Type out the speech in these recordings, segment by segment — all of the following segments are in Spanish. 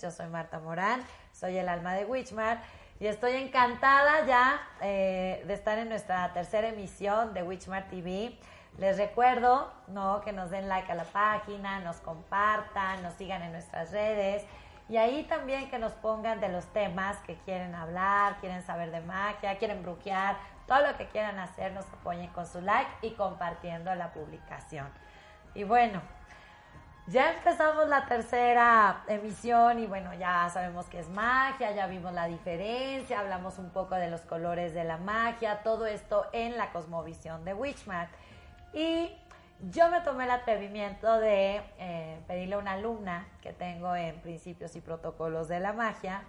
Yo soy Marta Morán, soy el alma de Witchmart y estoy encantada ya eh, de estar en nuestra tercera emisión de Witchmart TV. Les recuerdo ¿no? que nos den like a la página, nos compartan, nos sigan en nuestras redes y ahí también que nos pongan de los temas que quieren hablar, quieren saber de magia, quieren brujear, todo lo que quieran hacer, nos apoyen con su like y compartiendo la publicación. Y bueno, ya empezamos la tercera emisión y bueno, ya sabemos que es magia, ya vimos la diferencia, hablamos un poco de los colores de la magia, todo esto en la cosmovisión de Witchmart. Y yo me tomé el atrevimiento de eh, pedirle a una alumna que tengo en Principios y Protocolos de la Magia,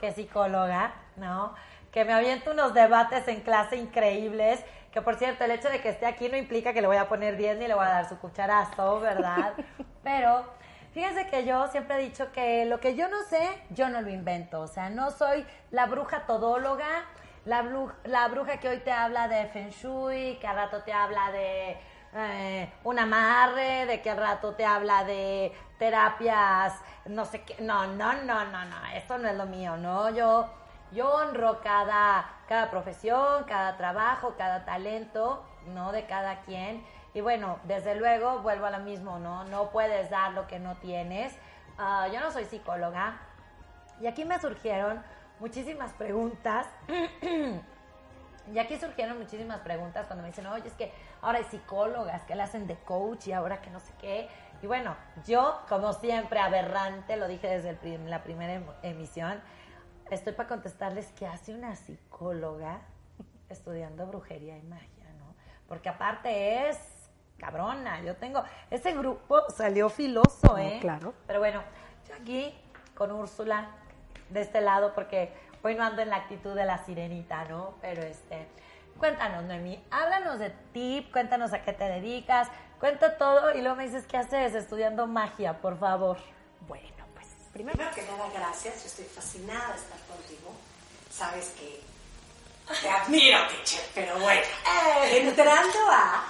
que es psicóloga, ¿no? Que me avienta unos debates en clase increíbles que por cierto, el hecho de que esté aquí no implica que le voy a poner 10 ni le voy a dar su cucharazo, ¿verdad? Pero fíjense que yo siempre he dicho que lo que yo no sé, yo no lo invento. O sea, no soy la bruja todóloga, la, la bruja que hoy te habla de Feng Shui, que al rato te habla de eh, un amarre, de que al rato te habla de terapias, no sé qué. No, no, no, no, no. Esto no es lo mío, ¿no? Yo yo honro cada, cada profesión, cada trabajo, cada talento, ¿no? De cada quien. Y bueno, desde luego vuelvo a lo mismo, ¿no? No puedes dar lo que no tienes. Ah, yo no soy psicóloga. Y aquí me surgieron muchísimas preguntas. y aquí surgieron muchísimas preguntas cuando me dicen, oye, es que ahora hay psicólogas que le hacen de coach y ahora que no sé qué. Y bueno, yo, como siempre, aberrante, lo dije desde la primera em-, emisión, estoy para contestarles qué hace una psicóloga estudiando brujería y magia, ¿no? Porque aparte es cabrona, yo tengo, ese grupo salió filoso, ¿eh? claro. Pero bueno, yo aquí con Úrsula, de este lado, porque hoy no ando en la actitud de la sirenita, ¿no? Pero este, cuéntanos, Noemí, háblanos de ti, cuéntanos a qué te dedicas, cuenta todo y luego me dices qué haces estudiando magia, por favor. Bueno. Primero que nada, gracias. Yo estoy fascinada de estar contigo. Sabes que te admiro, teacher, pero bueno. Eh, entrando a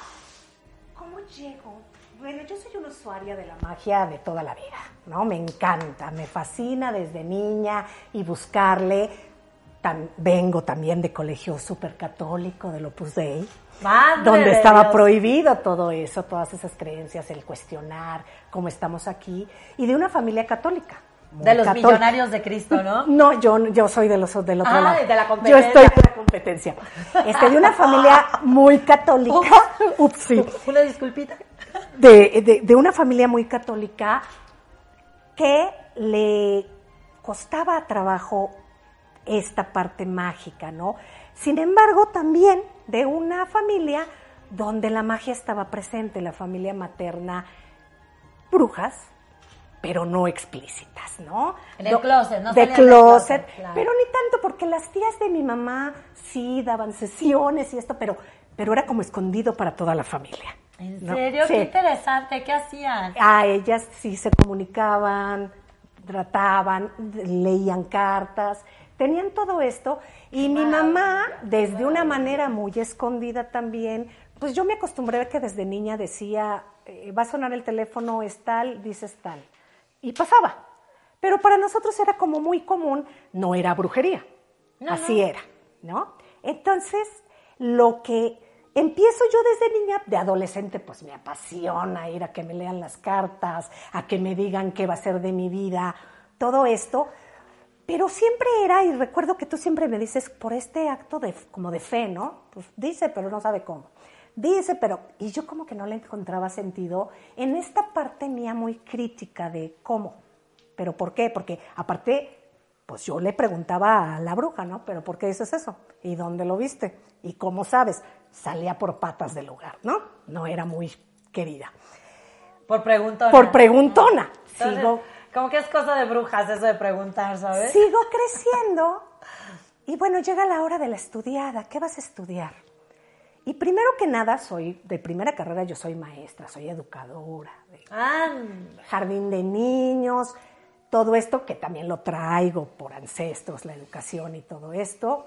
cómo llego. Bueno, yo soy una usuaria de la magia de toda la vida, ¿no? Me encanta, me fascina desde niña y buscarle. vengo también de colegio súper católico del Opus Dei, donde estaba prohibido todo eso, todas esas creencias, el cuestionar cómo estamos aquí, y de una familia católica de los millonarios de Cristo, ¿no? No, yo, yo soy de los del otro ah, lado. de la competencia. Yo estoy de la competencia. Este, de una familia muy católica. Ups, sí. Una disculpita. De, de, de una familia muy católica que le costaba trabajo esta parte mágica, ¿no? Sin embargo, también de una familia donde la magia estaba presente, la familia materna, brujas, pero no explícitas, ¿no? En el closet, ¿no? De closet, pero ni tanto, porque las tías de mi mamá sí daban sesiones y esto, pero, pero era como escondido para toda la familia. ¿En serio? Qué interesante, ¿qué hacían? A ellas sí se comunicaban, trataban, leían cartas, tenían todo esto, y mi mamá, desde una manera muy escondida también, pues yo me acostumbré a que desde niña decía, eh, va a sonar el teléfono, es tal, dices tal y pasaba. Pero para nosotros era como muy común, no era brujería, así era, ¿no? Entonces, lo que empiezo yo desde niña, de adolescente, pues me apasiona ir a que me lean las cartas, a que me digan qué va a ser de mi vida, todo esto. Pero siempre era, y recuerdo que tú siempre me dices, por este acto de, como de fe, ¿no? Pues dice, pero no sabe cómo. Dice, pero, y yo como que no le encontraba sentido en esta parte mía muy crítica de cómo, pero ¿por qué? Porque aparte, pues yo le preguntaba a la bruja, ¿no? Pero ¿por qué dices eso? ¿Y dónde lo viste? ¿Y cómo sabes? Salía por patas del lugar, ¿no? No era muy querida. Por preguntona. Por preguntona. sigo. Como que es cosa de brujas eso de preguntar, ¿sabes? Sigo creciendo. Y bueno, llega la hora de la estudiada. ¿Qué vas a estudiar? Y primero que nada, soy, de primera carrera yo soy maestra, soy educadora, de ah. jardín de niños, todo esto que también lo traigo por ancestros, la educación y todo esto,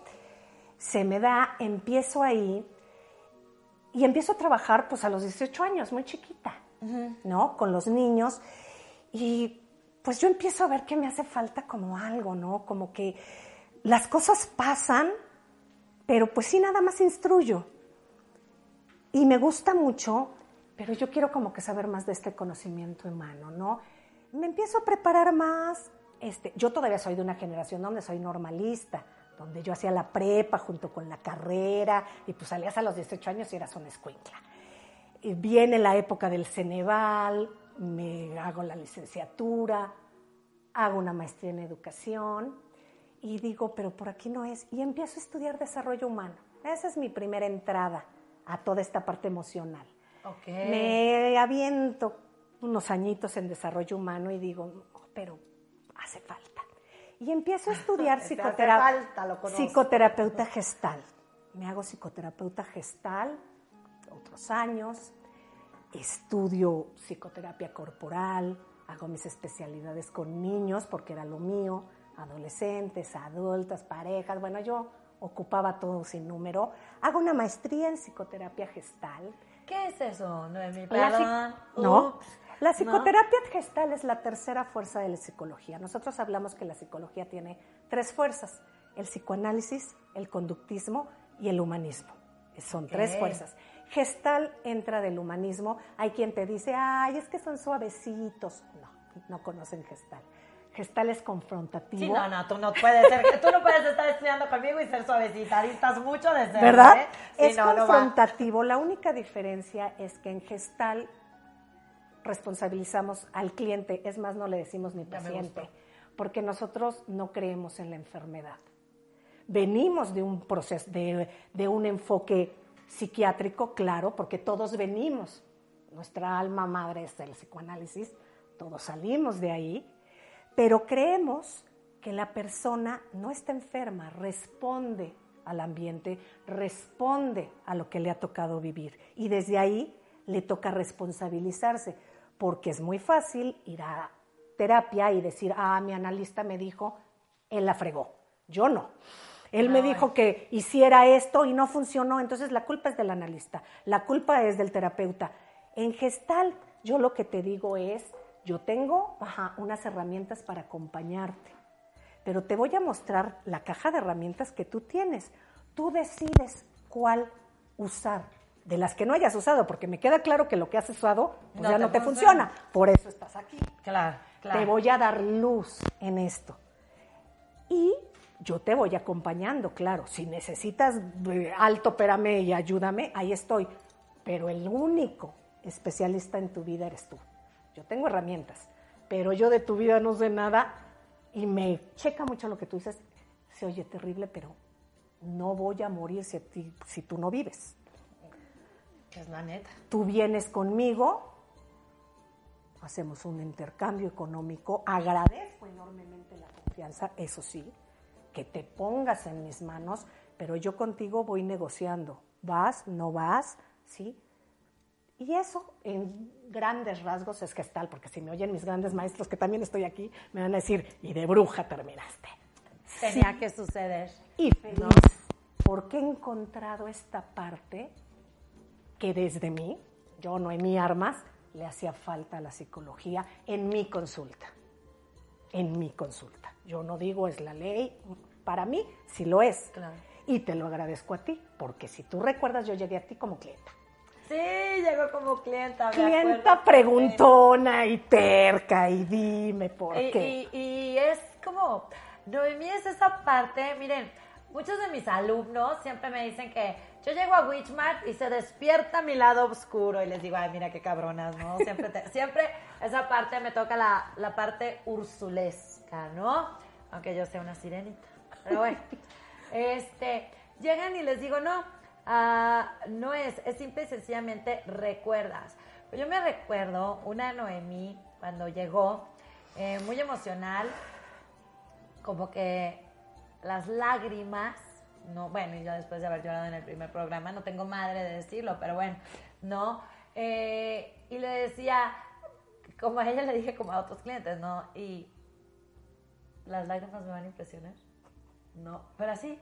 se me da, empiezo ahí y empiezo a trabajar pues a los 18 años, muy chiquita, ¿no? Con los niños y pues yo empiezo a ver que me hace falta como algo, ¿no? Como que las cosas pasan, pero pues sí, nada más instruyo. Y me gusta mucho, pero yo quiero como que saber más de este conocimiento humano, ¿no? Me empiezo a preparar más. Este, yo todavía soy de una generación donde soy normalista, donde yo hacía la prepa junto con la carrera, y pues salías a los 18 años y eras una escuincla. Y viene la época del Ceneval, me hago la licenciatura, hago una maestría en educación y digo, pero por aquí no es. Y empiezo a estudiar desarrollo humano. Esa es mi primera entrada a toda esta parte emocional. Me aviento unos añitos en desarrollo humano y digo, pero hace falta. Y empiezo a estudiar psicoterapeuta gestal. Me hago psicoterapeuta gestal otros años, estudio psicoterapia corporal, hago mis especialidades con niños porque era lo mío, adolescentes, adultas, parejas, bueno, yo ocupaba todo sin número. Hago una maestría en psicoterapia gestal. ¿Qué es eso, Noemí? La no, la psicoterapia gestal es la tercera fuerza de la psicología. Nosotros hablamos que la psicología tiene tres fuerzas, el psicoanálisis, el conductismo y el humanismo. Son tres fuerzas. Gestal entra del humanismo. Hay quien te dice, ay, es que son suavecitos. No, no conocen gestal. Gestal es confrontativo. Sí, no, no, tú no puedes ser, tú no puedes estar estudiando conmigo y ser suavecita, estás mucho de ser, ¿verdad? ¿eh? es confrontativo. La única diferencia es que en Gestal responsabilizamos al cliente, es más, no le decimos ni paciente, porque nosotros no creemos en la enfermedad. Venimos de un proceso, de, de un enfoque psiquiátrico, claro, porque todos venimos. Nuestra alma madre es el psicoanálisis, todos salimos de ahí, pero creemos que la persona no está enferma, responde al ambiente, responde a lo que le ha tocado vivir. Y desde ahí le toca responsabilizarse, porque es muy fácil ir a terapia y decir, ah, mi analista me dijo, él la fregó, yo no. Él me dijo que hiciera esto y no funcionó, entonces la culpa es del analista, la culpa es del terapeuta. En gestal, yo lo que te digo es, yo tengo unas herramientas para acompañarte, pero te voy a mostrar la caja de herramientas que tú tienes. Tú decides cuál usar de las que no hayas usado, porque me queda claro que lo que has usado pues ya no te funciona. Por eso estás aquí. Claro, claro. Te voy a dar luz en esto. Y yo te voy acompañando, claro. Si necesitas eh, alto, espérame y ayúdame, ahí estoy. Pero el único especialista en tu vida eres tú. Yo tengo herramientas, pero yo de tu vida no sé nada y me checa mucho lo que tú dices. Se oye terrible, pero no voy a morir si, si tú no vives. Es la neta. Tú vienes conmigo, hacemos un intercambio económico, agradezco enormemente la confianza, eso sí, que te pongas en mis manos, pero yo contigo voy negociando. ¿Vas? ¿No vas? ¿Sí? Y eso, en grandes rasgos, es gestal, porque si me oyen mis grandes maestros, que también estoy aquí, me van a decir, y de bruja terminaste. Tenía que suceder. Y feliz, porque he encontrado esta parte que desde mí, yo no en mi armas, le hacía falta a la psicología en mi consulta. En mi consulta. Yo no digo es la ley, para mí sí lo es. Y te lo agradezco a ti, porque si tú recuerdas, yo llegué a ti como clienta. Sí, llegó como clienta. clienta preguntona y terca y dime por qué. Y, y, es como, Noemí es esa parte, miren, muchos de mis alumnos siempre me dicen que yo llego a Witchmart y se despierta mi lado oscuro y les digo, ay, mira qué cabronas, ¿no? Siempre, siempre esa parte me toca la, la parte ursulesca, ¿no? Aunque yo sea una sirenita. Pero bueno, este, llegan y les digo, no, ah, no es, es simple y sencillamente recuerdas. Yo me recuerdo una Noemí cuando llegó, eh, muy emocional, como que las lágrimas, no, bueno, y yo después de haber llorado en el primer programa, no tengo madre de decirlo, pero bueno, ¿no? Eh, y le decía, como a ella le dije como a otros clientes, ¿no? Y las lágrimas me van a impresionar. No, pero así.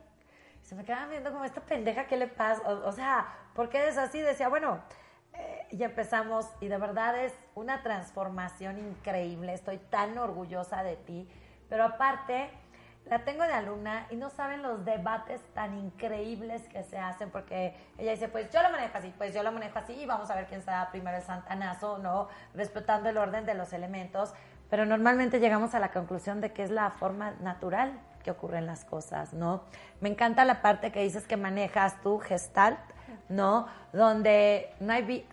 Se me quedaban viendo como esta pendeja, ¿qué le pasa? O, sea, ¿por qué es así? Decía, bueno, eh, y empezamos, y de verdad es una transformación increíble, estoy tan orgullosa de ti, pero aparte la tengo de alumna y no saben los debates tan increíbles que se hacen porque ella dice, pues yo lo manejo así, pues yo lo manejo así y vamos a ver quién será primero el santanazo, ¿no? Respetando el orden de los elementos, pero normalmente llegamos a la conclusión de que es la forma natural que ocurren las cosas, ¿no? Me encanta la parte que dices que manejas tú, Gestalt, ¿no? Donde no hay...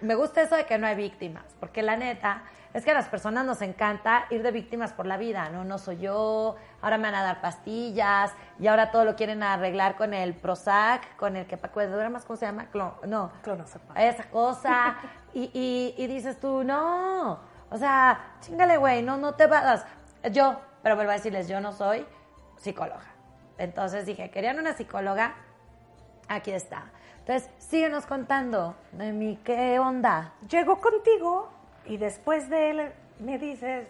Me gusta eso de que no hay víctimas, porque la neta es que a las personas nos encanta ir de víctimas por la vida, ¿no? No soy yo, ahora me van a dar pastillas y ahora todo lo quieren arreglar con el Prozac, con el que más ¿cómo se llama? no, Clonazepam. Esa cosa. Y, y, y dices tú, no, o sea, chingale, güey, no, no te vas. Yo, pero vuelvo a decirles, yo no soy psicóloga. Entonces dije, ¿querían una psicóloga? Aquí está. Entonces, síguenos contando de mí, ¿qué onda? Llego contigo y después de él me dices,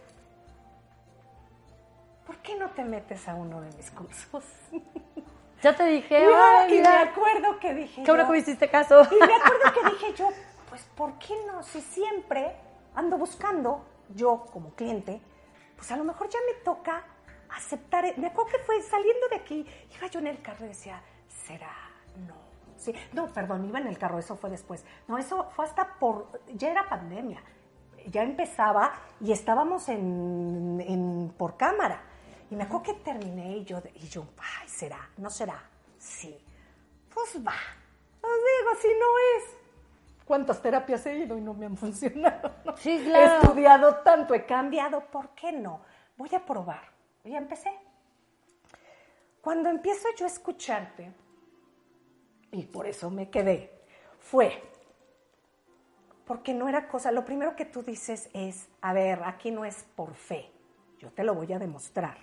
¿por qué no te metes a uno de mis cursos? Ya te dije, y me acuerdo que dije. Qué bueno que me hiciste caso. Y me acuerdo que dije yo, pues, ¿por qué no? Si siempre ando buscando, yo como cliente, pues a lo mejor ya me toca aceptar. Me acuerdo que fue saliendo de aquí, iba yo en el carro y decía, ¿será? No. Sí, no, perdón, iba en el carro, eso fue después. No, eso fue hasta por, ya era pandemia ya empezaba y estábamos en, por cámara. Y me acuerdo que terminé y yo, y yo, ay, ¿será? ¿No será? Sí. Pues va. Os digo, si no es. ¿Cuántas terapias he ido y no me han funcionado? Sí, claro. He estudiado tanto, he cambiado, ¿por qué no? Voy a probar. Ya empecé. Cuando empiezo yo a escucharte, y por eso me quedé, fue porque no era cosa, lo primero que tú dices es, a ver, aquí no es por fe, yo te lo voy a demostrar.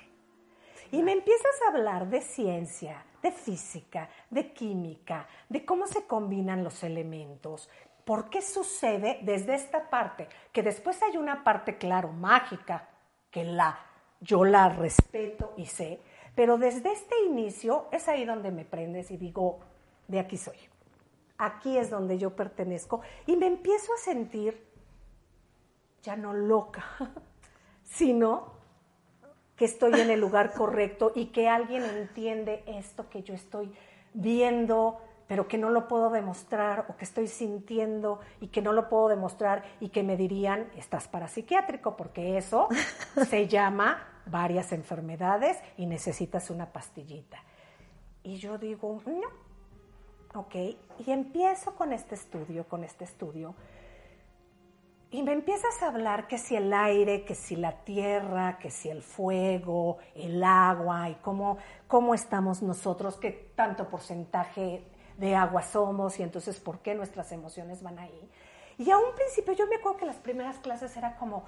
Y me empiezas a hablar de ciencia, de física, de química, de cómo se combinan los elementos, por qué sucede desde esta parte, que después hay una parte, claro, mágica, que la, yo la respeto y sé, pero desde este inicio es ahí donde me prendes y digo, de aquí soy. Aquí es donde yo pertenezco. Y me empiezo a sentir ya no loca, sino que estoy en el lugar correcto y que alguien entiende esto que yo estoy viendo, pero que no lo puedo demostrar o que estoy sintiendo y que no lo puedo demostrar y que me dirían, estás parapsiquiátrico, porque eso se llama varias enfermedades y necesitas una pastillita. Y yo digo, no, ¿ok? Y empiezo con este estudio, con este estudio, y me empiezas a hablar que si el aire, que si la tierra, que si el fuego, el agua, y cómo, cómo estamos nosotros, qué tanto porcentaje de agua somos, y entonces por qué nuestras emociones van ahí. Y a un principio yo me acuerdo que las primeras clases era como,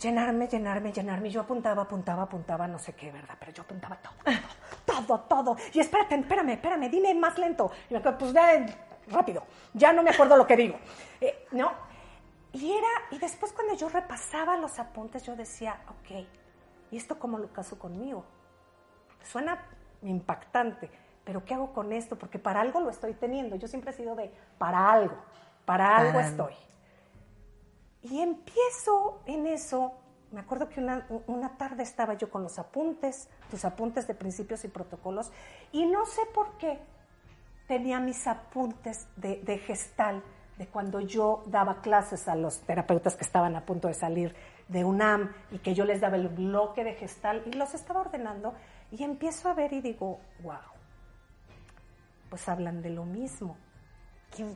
llenarme, llenarme, llenarme. Yo apuntaba, apuntaba, apuntaba, no sé qué, ¿verdad? Pero yo apuntaba todo, todo, todo. Y espérate, espérame, espérame, dime más lento. Y me acuerdo, pues ya, rápido, ya no me acuerdo lo que digo. Eh, ¿No? Y era, y después cuando yo repasaba los apuntes, yo decía, ok, ¿y esto cómo lo caso conmigo? Suena impactante, pero ¿qué hago con esto? Porque para algo lo estoy teniendo. Yo siempre he sido de, para algo, para algo estoy. Y empiezo en eso. Me acuerdo que una, tarde estaba yo con los apuntes, tus apuntes de principios y protocolos, y no sé por qué tenía mis apuntes de, de gestal, de cuando yo daba clases a los terapeutas que estaban a punto de salir de UNAM y que yo les daba el bloque de gestal y los estaba ordenando y empiezo a ver y digo, wow, pues hablan de lo mismo.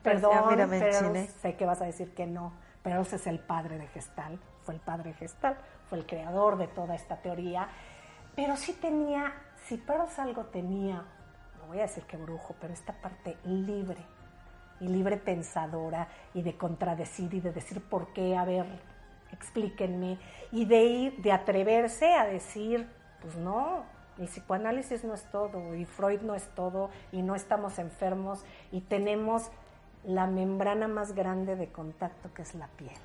Perdón, pero sé que vas a decir que no pero es el padre de Gestal, fue el padre de Gestal, fue el creador de toda esta teoría, pero sí tenía, si Peirce algo tenía, no voy a decir que brujo, pero esta parte libre y libre pensadora y de contradecir y de decir por qué, a ver, explíquenme, y de ir, de atreverse a decir, pues no, el psicoanálisis no es todo, y Freud no es todo, y no estamos enfermos, y tenemos la membrana más grande de contacto que es la piel.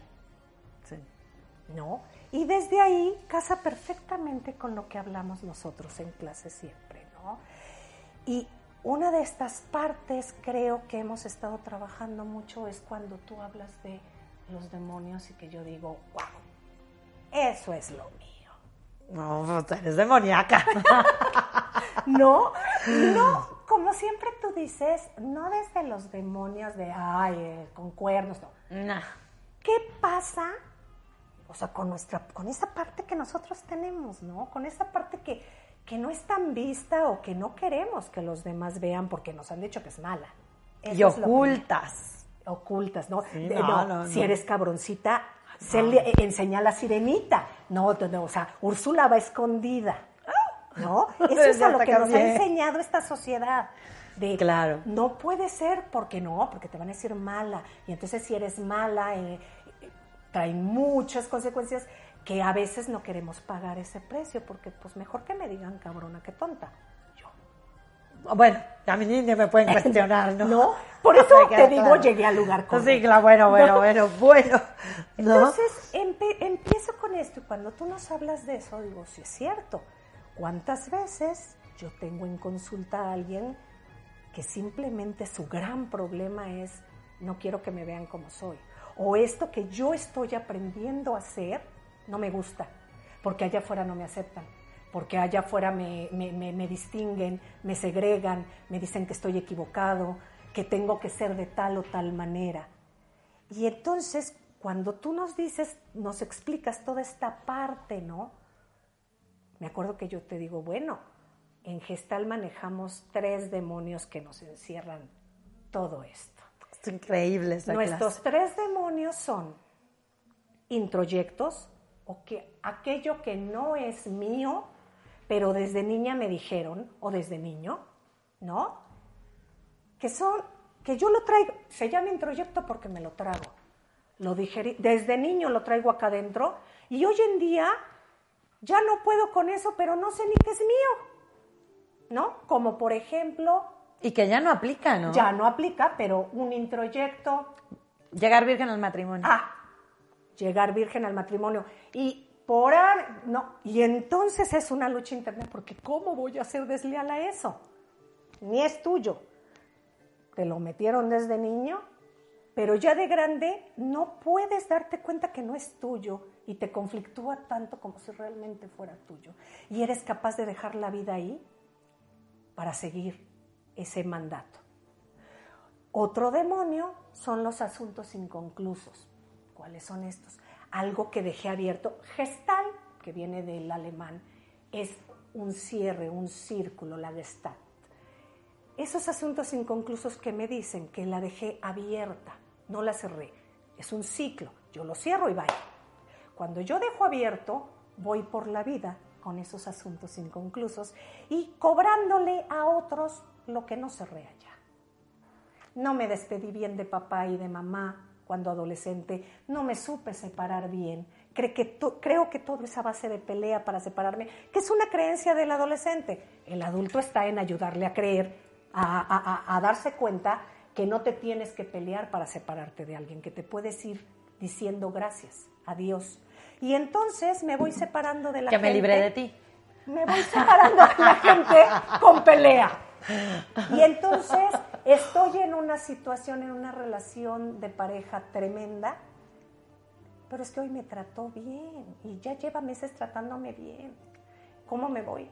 ¿No? Y desde ahí casa perfectamente con lo que hablamos nosotros en clase siempre, ¿no? Y una de estas partes creo que hemos estado trabajando mucho es cuando tú hablas de los demonios y que yo digo, wow, eso es lo mío. No, pues eres demoníaca. no, no, como siempre tú dices, no desde los demonios de, ay, eh, con cuernos, no. Nah. ¿Qué pasa? O sea, con nuestra, con esa parte que nosotros tenemos, ¿no? Con esa parte que, que no es tan vista o que no queremos que los demás vean porque nos han dicho que es mala. y ocultas. ocultas, ¿no? Sí, De- no, no, no, Si eres cabroncita, se le enseña a la sirenita. No, no, no, o sea, Úrsula va escondida. ¿No? Eso es a lo que nos ha enseñado esta sociedad. De, Claro. No puede ser porque no, porque te van a decir mala. Y entonces si eres mala, eh, eh, trae muchas consecuencias que a veces no queremos pagar ese precio, porque pues mejor que me digan cabrona que tonta. Bueno, a mí ni me pueden cuestionar, ¿no? No, por eso te digo, llegué al lugar correcto. Sí, claro, bueno, bueno, No. bueno, bueno. ¿No? Entonces empiezo con esto y cuando tú nos hablas de eso, digo, sí es cierto. ¿Cuántas veces yo tengo en consulta a alguien que simplemente su gran problema es no quiero que me vean como soy? O esto que yo estoy aprendiendo a hacer no me gusta, porque allá afuera no me aceptan, porque allá afuera me, me- me- me distinguen, me segregan, me dicen que estoy equivocado, que tengo que ser de tal o tal manera. Y entonces, cuando tú nos dices, nos explicas toda esta parte, ¿no? Me acuerdo que yo te digo, bueno, en Gestal manejamos tres demonios que nos encierran todo esto. Es increíble Nuestros clase. tres demonios son introyectos, o que aquello que no es mío, pero desde niña me dijeron, o desde niño, ¿no? Que son, que yo lo traigo, se llama introyecto porque me lo trago. Lo digerí, desde niño lo traigo acá adentro, y hoy en día ya no puedo con eso, pero no sé ni qué es mío, ¿no? Como por ejemplo, Y que ya no aplica, ¿no? ya no aplica, pero un introyecto, Llegar virgen al matrimonio. Ah, llegar virgen al matrimonio. Y por no, y entonces es una lucha interna, porque ¿cómo voy a ser desleal a eso? Ni es tuyo. Te lo metieron desde niño, pero ya de grande no puedes darte cuenta que no es tuyo y te conflictúa tanto como si realmente fuera tuyo. Y eres capaz de dejar la vida ahí para seguir ese mandato. Otro demonio son los asuntos inconclusos. ¿Cuáles son estos? Algo que dejé abierto. Gestal, que viene del alemán, es un cierre, un círculo, la gestalt. Esos asuntos inconclusos que me dicen que la dejé abierta, no la cerré. Es un ciclo. Yo lo cierro y vaya. Cuando yo dejo abierto, voy por la vida con esos asuntos inconclusos y cobrándole a otros lo que no cerré allá. No me despedí bien de papá y de mamá cuando adolescente, no me supe separar bien. Creo que, to- creo que todo es a base de pelea para separarme, que es una creencia del adolescente. El adulto está en ayudarle a creer, a, a- a- a darse cuenta que no te tienes que pelear para separarte de alguien, que te puedes ir diciendo gracias, adiós. Y entonces me voy separando de la que gente me libré de ti. me voy separando de la gente con pelea. Y entonces estoy en una situación, en una relación de pareja tremenda, pero es que hoy me trató bien y ya lleva meses tratándome bien. ¿Cómo me voy?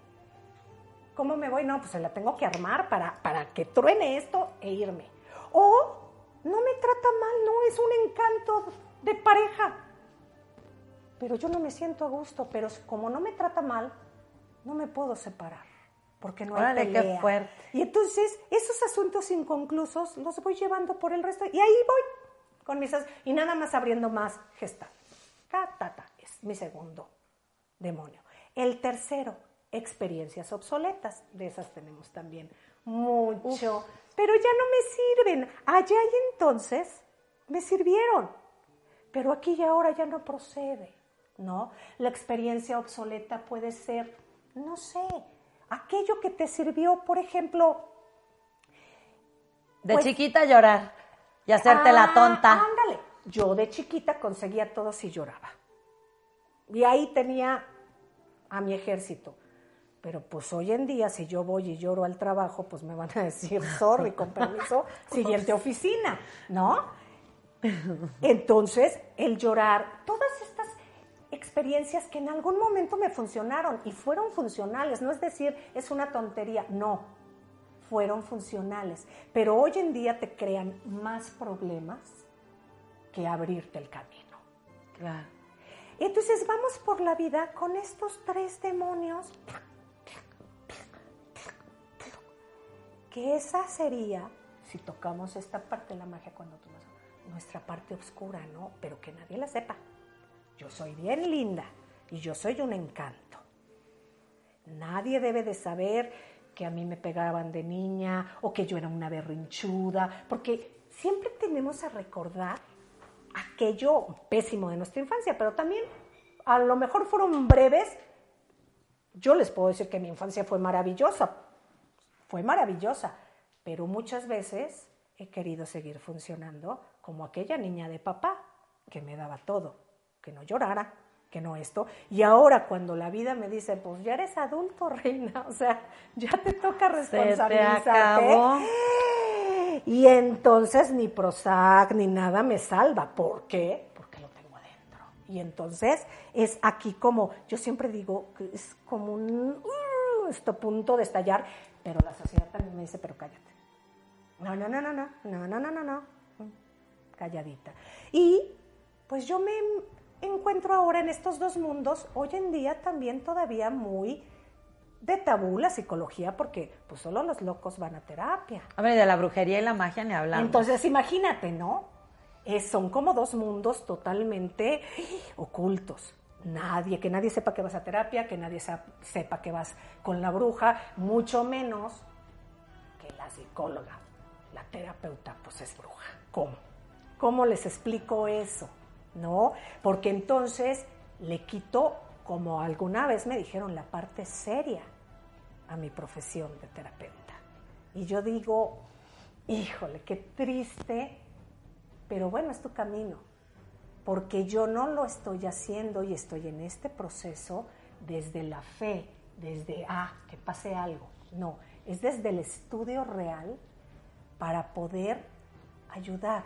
¿Cómo me voy? No, pues se la tengo que armar para, para que truene esto e irme. O no me trata mal, no, es un encanto de pareja. Pero yo no me siento a gusto, pero como no me trata mal, no me puedo separar, porque no hay Órale, qué pelea. fuerte. Y entonces, esos asuntos inconclusos los voy llevando por el resto, y ahí voy, con mis... Y nada más abriendo más gestal. Ta, ta, ta, es mi segundo demonio. El tercero, experiencias obsoletas. De esas tenemos también mucho. Pero ya no me sirven. Allá y entonces me sirvieron. Pero aquí y ahora ya no procede. ¿No? La experiencia obsoleta puede ser, no sé, aquello que te sirvió, por ejemplo, De Pues- chiquita llorar y hacerte la Ah, tonta. Ándale. Yo de chiquita conseguía todo si lloraba. Y ahí tenía a mi ejército. Pero pues hoy en día, si yo voy y lloro al trabajo, pues me van a decir, sorry, con permiso, siguiente oficina, ¿no? Entonces, el llorar, todas estas experiencias que en algún momento me funcionaron y fueron funcionales, no es decir, es una tontería, no, fueron funcionales, pero hoy en día te crean más problemas que abrirte el camino. Claro. Entonces vamos por la vida con estos tres demonios, que esa sería, si tocamos esta parte de la magia cuando tú nuestra parte oscura, ¿no? Pero que nadie la sepa. Yo soy bien linda y yo soy un encanto. Nadie debe de saber que a mí me pegaban de niña o que yo era una berrinchuda, porque siempre tenemos a recordar aquello pésimo de nuestra infancia, pero también a lo mejor fueron breves. Yo les puedo decir que mi infancia fue maravillosa, fue maravillosa, pero muchas veces he querido seguir funcionando como aquella niña de papá que me daba todo, que no llorara, que no esto. Y ahora cuando la vida me dice, pues ya eres adulto, reina, o sea, ya te toca responsabilizarte. Y entonces ni Prozac ni nada me salva. ¿Por qué? Porque lo tengo adentro. Y entonces es aquí como, yo siempre digo, es como un uh, este punto de estallar, pero la sociedad también me dice, pero cállate. No, no, no, no, no, no, no, no, no, no. Calladita. Y pues yo me encuentro ahora en estos dos mundos, hoy en día también todavía muy de tabú la psicología, porque pues solo los locos van a terapia. A ver, de la brujería y la magia ni hablamos. Entonces imagínate, ¿no? son como dos mundos totalmente ocultos. Nadie, que nadie sepa que vas a terapia, que nadie sepa que vas con la bruja, mucho menos que la psicóloga, la terapeuta, pues es bruja. ¿Cómo? ¿Cómo les explico eso? ¿No? Porque entonces le quito, como alguna vez me dijeron, la parte seria a mi profesión de terapeuta. Y yo digo, híjole, qué triste, pero bueno, es tu camino, porque yo no lo estoy haciendo y estoy en este proceso desde la fe, desde, ah, que pase algo. No, es desde el estudio real para poder ayudar.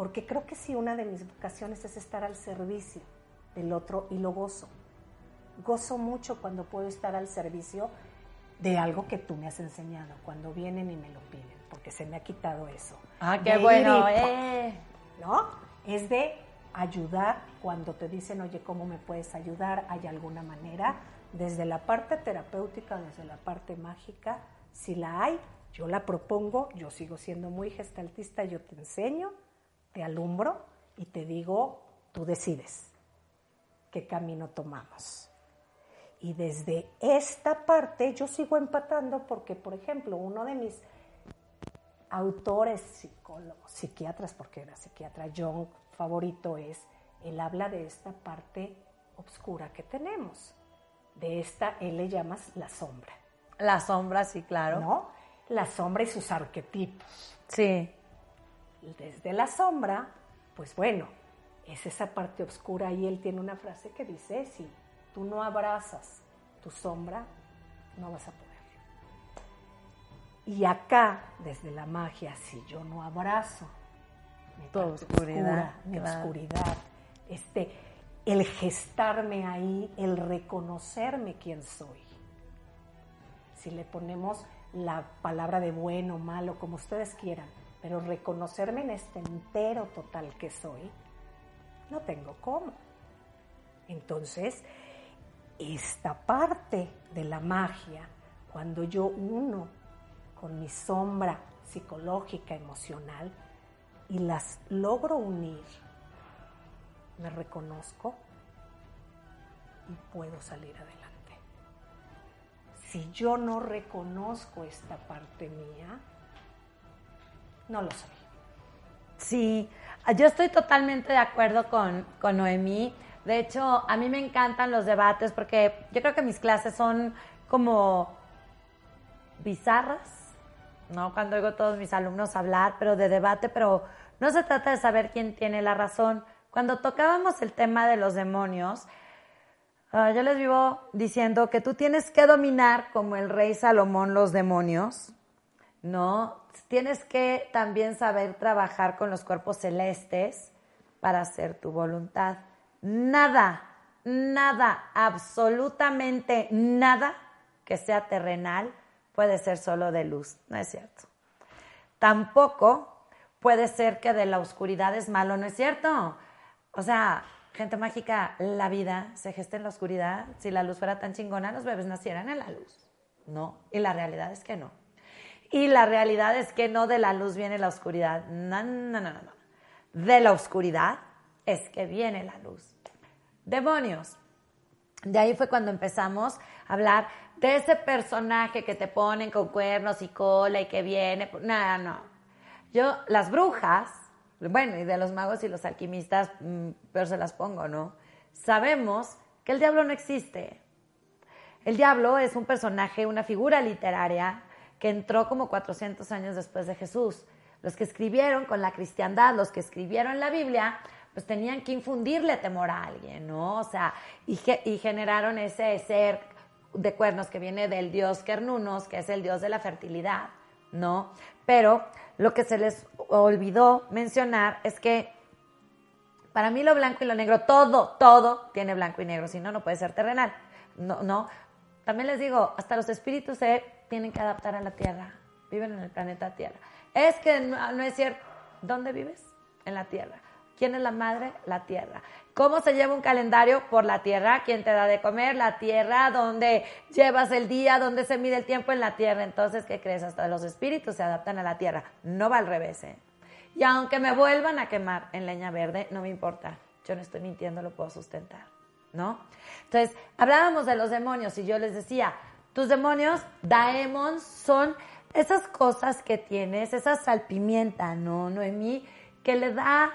Porque creo que sí, una de mis vocaciones es estar al servicio del otro y lo gozo. Gozo mucho cuando puedo estar al servicio de algo que tú me has enseñado, cuando vienen y me lo piden, porque se me ha quitado eso. Ah, qué bueno, eh. ¿No? Es de ayudar cuando te dicen, oye, ¿cómo me puedes ayudar? ¿Hay alguna manera? Desde la parte terapéutica, desde la parte mágica, si la hay, yo la propongo, yo sigo siendo muy gestaltista, yo te enseño, te alumbro y te digo, tú decides qué camino tomamos. Y desde esta parte yo sigo empatando porque, por ejemplo, uno de mis autores psicólogos, psiquiatras, porque era psiquiatra, John favorito es, él habla de esta parte oscura que tenemos. De esta, él le llama la sombra. La sombra, sí, claro. ¿No? La sombra y sus arquetipos. Sí. Desde la sombra, pues bueno, es esa parte oscura y él tiene una frase que dice, sí, tú no abrazas tu sombra, no vas a poder. Y acá, desde la magia, si yo no abrazo mi oscuridad, mi oscuridad, este, el gestarme ahí, el reconocerme quién soy. Si le ponemos la palabra de bueno, malo, como ustedes quieran, pero reconocerme en este entero total que soy, no tengo cómo. Entonces, esta parte de la magia, cuando yo uno con mi sombra psicológica, emocional, y las logro unir, me reconozco y puedo salir adelante. Si yo no reconozco esta parte mía, no lo soy. Sí, yo estoy totalmente de acuerdo con, con Noemí. De hecho, a mí me encantan los debates porque yo creo que mis clases son como bizarras, ¿no? Cuando oigo a todos mis alumnos hablar, pero de debate, pero no se trata de saber quién tiene la razón. Cuando tocábamos el tema de los demonios, Ah, yo les vivo diciendo que tú tienes que dominar como el rey Salomón los demonios, ¿no? Tienes que también saber trabajar con los cuerpos celestes para hacer tu voluntad. Nada, nada, absolutamente nada que sea terrenal puede ser solo de luz, no es cierto. Tampoco puede ser que de la oscuridad es malo, ¿no es cierto? O sea, gente mágica, la vida se gesta en la oscuridad. Si la luz fuera tan chingona, los bebés nacieran en la luz. No, y la realidad es que no. Y la realidad es que no de la luz viene la oscuridad. No, no, no, no. De la oscuridad es que viene la luz. Demonios. De ahí fue cuando empezamos a hablar de ese personaje que te ponen con cuernos y cola y que viene. No, no. Yo, las brujas, bueno, y de los magos y los alquimistas, mm, pero se las pongo, ¿no? Sabemos que el diablo no existe. El diablo es un personaje, una figura literaria que entró como 400 años después de Jesús. Los que escribieron con la cristiandad, los que escribieron la Biblia, pues tenían que infundirle temor a alguien, ¿no? O sea, y, y generaron ese ser de cuernos que viene del dios Kernunos, que es el dios de la fertilidad, ¿no? Pero lo que se les olvidó mencionar es que para mí lo blanco y lo negro, todo, todo tiene blanco y negro, si no, no puede ser terrenal. No, no. También les digo, hasta los espíritus se tienen que adaptar a la Tierra, viven en el planeta Tierra. Es que no, es cierto. ¿Dónde vives? En la Tierra. ¿Quién es la madre? La tierra. ¿Cómo se lleva un calendario? Por la tierra. ¿Quién te da de comer? La tierra. ¿Dónde llevas el día? ¿Dónde se mide el tiempo? En la tierra. Entonces, ¿qué crees? Hasta los espíritus se adaptan a la tierra. No va al revés, ¿eh? Y aunque me vuelvan a quemar en leña verde, no me importa. Yo no estoy mintiendo, lo puedo sustentar. ¿No? Entonces, hablábamos de los demonios y yo les decía, tus demonios, daemons, son esas cosas que tienes, esa salpimienta, ¿no, Noemí? Que le da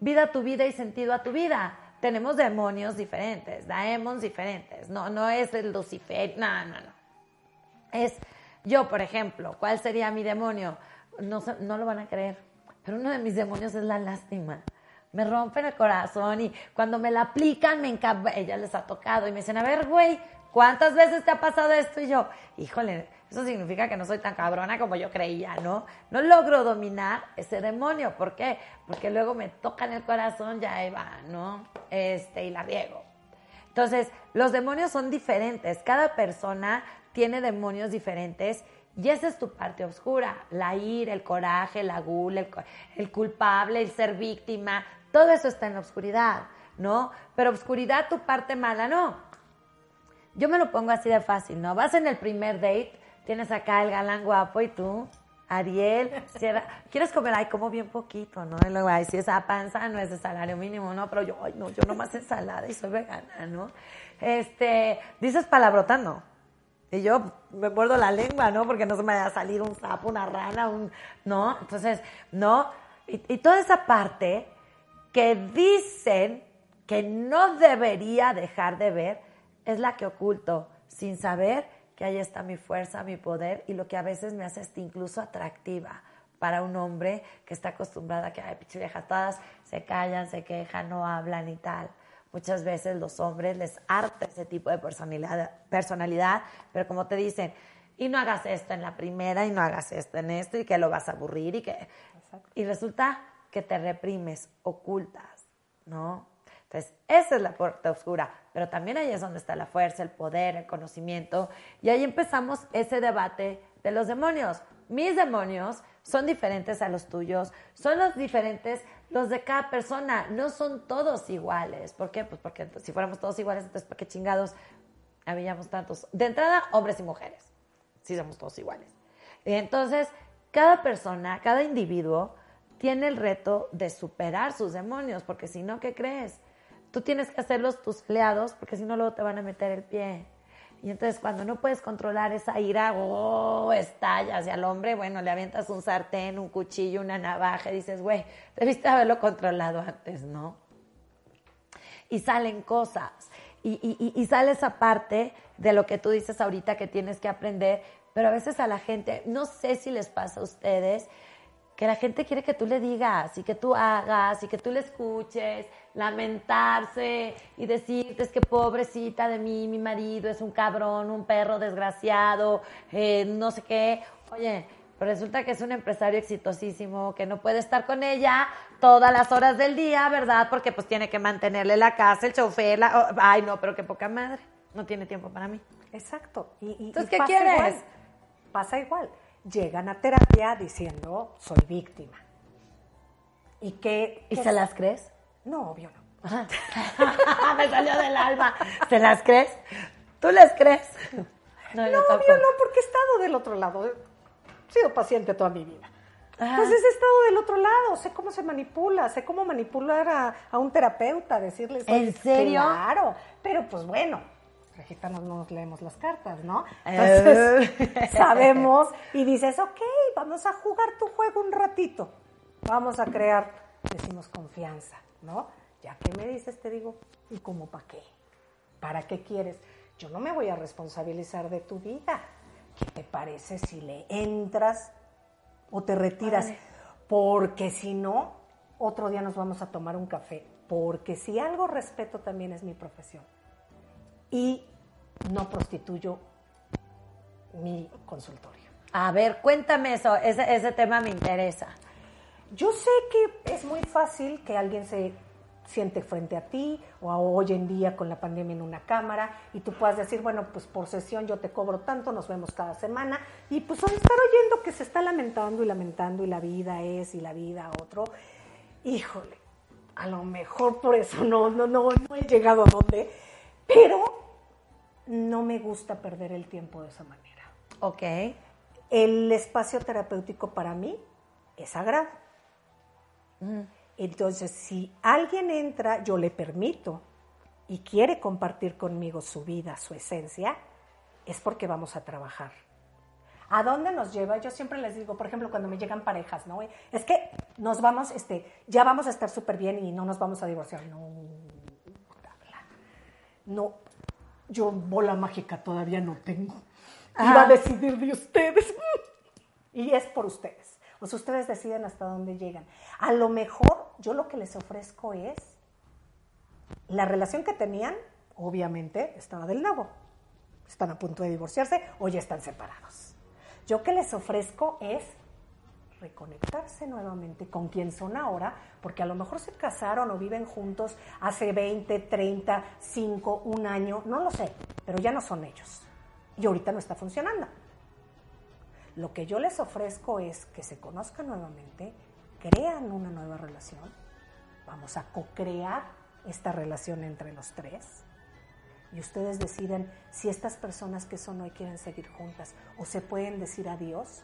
vida a tu vida y sentido a tu vida. Tenemos demonios diferentes, daemons diferentes. No, no es el Lucifer, no, no, no. Es yo, por ejemplo, ¿cuál sería mi demonio? No, no lo van a creer, pero uno de mis demonios es la lástima. Me rompen el corazón y cuando me la aplican me encanta. Ella les ha tocado y me dicen, a ver, güey, ¿cuántas veces te ha pasado esto? Y yo, híjole, eso significa que no soy tan cabrona como yo creía, ¿no? No logro dominar ese demonio. ¿Por qué? Porque luego me toca en el corazón, ya va, ¿no? Este, y la riego. Entonces, los demonios son diferentes. Cada persona tiene demonios diferentes y esa es tu parte oscura. La ira, el coraje, la gula, el, el culpable, el ser víctima. Todo eso está en la oscuridad, ¿no? Pero oscuridad, tu parte mala, no. Yo me lo pongo así de fácil, ¿no? Vas en el primer date tienes acá el galán guapo y tú, Ariel, quieres comer, ay, como bien poquito, ¿no? Y luego, ay, si esa panza no es de salario mínimo, ¿no? Pero yo, ay, no, yo nomás ensalada y soy vegana, ¿no? Este, dices palabrotando. Y yo me muerdo la lengua, ¿no? Porque no se me vaya a salir un sapo, una rana, un, ¿no? Entonces, ¿no? Y, y toda esa parte que dicen que no debería dejar de ver es la que oculto sin saber que ahí está mi fuerza, mi poder y lo que a veces me hace hasta incluso atractiva para un hombre que está acostumbrado a que, ay, pinche vieja, todas se callan, se quejan, no hablan y tal. Muchas veces los hombres les harta ese tipo de personalidad, personalidad, pero como te dicen, y no hagas esto en la primera y no hagas esto en esto y que lo vas a aburrir y que... Y resulta que te reprimes, ocultas, ¿no? Entonces, esa es la puerta oscura, pero también ahí es donde está la fuerza, el poder, el conocimiento. Y ahí empezamos ese debate de los demonios. Mis demonios son diferentes a los tuyos, son los diferentes los de cada persona, no son todos iguales. ¿Por qué? Pues porque si fuéramos todos iguales, entonces ¿para qué chingados habíamos tantos? De entrada, hombres y mujeres, si somos todos iguales. Entonces, cada persona, cada individuo tiene el reto de superar sus demonios, porque si no, ¿qué crees? Tú tienes que hacerlos tus empleados porque si no luego te van a meter el pie. Y entonces cuando no puedes controlar esa ira, oh, estalla hacia el hombre, bueno, le avientas un sartén, un cuchillo, una navaja y dices, güey, debiste haberlo controlado antes, ¿no? Y salen cosas. Y, y, y, sale esa parte de lo que tú dices ahorita que tienes que aprender, pero a veces a la gente, no sé si les pasa a ustedes, que la gente quiere que tú le digas y que tú hagas y que tú le escuches, lamentarse y decirte es que pobrecita de mí, mi marido es un cabrón, un perro desgraciado, eh, no sé qué. Oye, pero resulta que es un empresario exitosísimo, que no puede estar con ella todas las horas del día, ¿verdad? Porque pues tiene que mantenerle la casa, el chofer, la... oh, ay no, pero qué poca madre, no tiene tiempo para mí. Exacto. Y, y- Entonces, ¿qué pasa quieres? igual. Pasa igual. Llegan a terapia diciendo, soy víctima. ¿Y qué? ¿Y qué- se las crees? No, obvio no. Me salió del alma. ¿Se las crees? ¿Tú les crees? No, No, yo tampoco. obvio no, porque he estado del otro lado. He sido paciente toda mi vida. Ajá. Entonces he estado del otro lado, sé cómo se manipula, sé cómo manipular a, a un terapeuta, decirles... ¿En "Oye, serio? Claro, pero pues bueno, gitanos no nos leemos las cartas, ¿no? Eh. Entonces sabemos y dices, ok, vamos a jugar tu juego un ratito, vamos a crear, decimos confianza, ¿no? Ya que me dices, te digo, ¿y cómo para qué? ¿Para qué quieres? Yo no me voy a responsabilizar de tu vida. ¿Qué te parece si le entras o te retiras? Porque si no, otro día nos vamos a tomar un café. Porque si algo respeto también es mi profesión. Y no prostituyo mi consultorio. A ver, cuéntame eso, ese, ese tema me interesa. Yo sé que es muy fácil que alguien se siente frente a ti o a hoy en día con la pandemia en una cámara y tú puedas decir, bueno, pues por sesión yo te cobro tanto, nos vemos cada semana y pues estar oyendo que se está lamentando y lamentando y la vida es y la vida otro, híjole, a lo mejor por eso no, no, no, no he llegado a donde, pero no me gusta perder el tiempo de esa manera. Ok. El espacio terapéutico para mí es sagrado. Entonces, si alguien entra, yo le permito y quiere compartir conmigo su vida, su esencia, es porque vamos a trabajar. ¿A dónde nos lleva? Yo siempre les digo, por ejemplo, cuando me llegan parejas, ¿no? Es que nos vamos, este, ya vamos a estar súper bien y no nos vamos a divorciar. No, no, yo bola mágica todavía no tengo. Iba a decidir de ustedes. Y es por ustedes. Sea, ustedes deciden hasta dónde llegan. A lo mejor yo lo que les ofrezco es la relación que tenían, obviamente, estaba del nabo. Están a punto de divorciarse o ya están separados. Yo que les ofrezco es reconectarse nuevamente con quien son ahora, porque a lo mejor se casaron o viven juntos hace 20, 30, 5, un año, no lo sé, pero ya no son ellos. Y ahorita no está funcionando. Lo que yo les ofrezco es que se conozcan nuevamente, crean una nueva relación, vamos a co-crear esta relación entre los tres y ustedes deciden si estas personas que son hoy quieren seguir juntas o se pueden decir adiós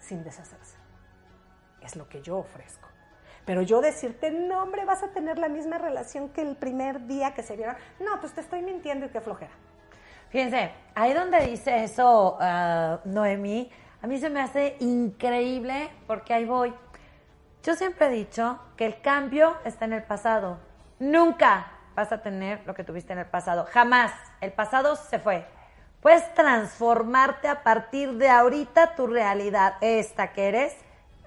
sin deshacerse. Es lo que yo ofrezco. Pero yo decirte, no, hombre, vas a tener la misma relación que el primer día que se vieron. No, pues te estoy mintiendo y qué flojera. Fíjense, ahí donde dice eso ah, Noemí, a mí se me hace increíble porque ahí voy. Yo siempre he dicho que el cambio está en el pasado. Nunca vas a tener lo que tuviste en el pasado. Jamás. El pasado se fue. Puedes transformarte a partir de ahorita tu realidad, esta que eres,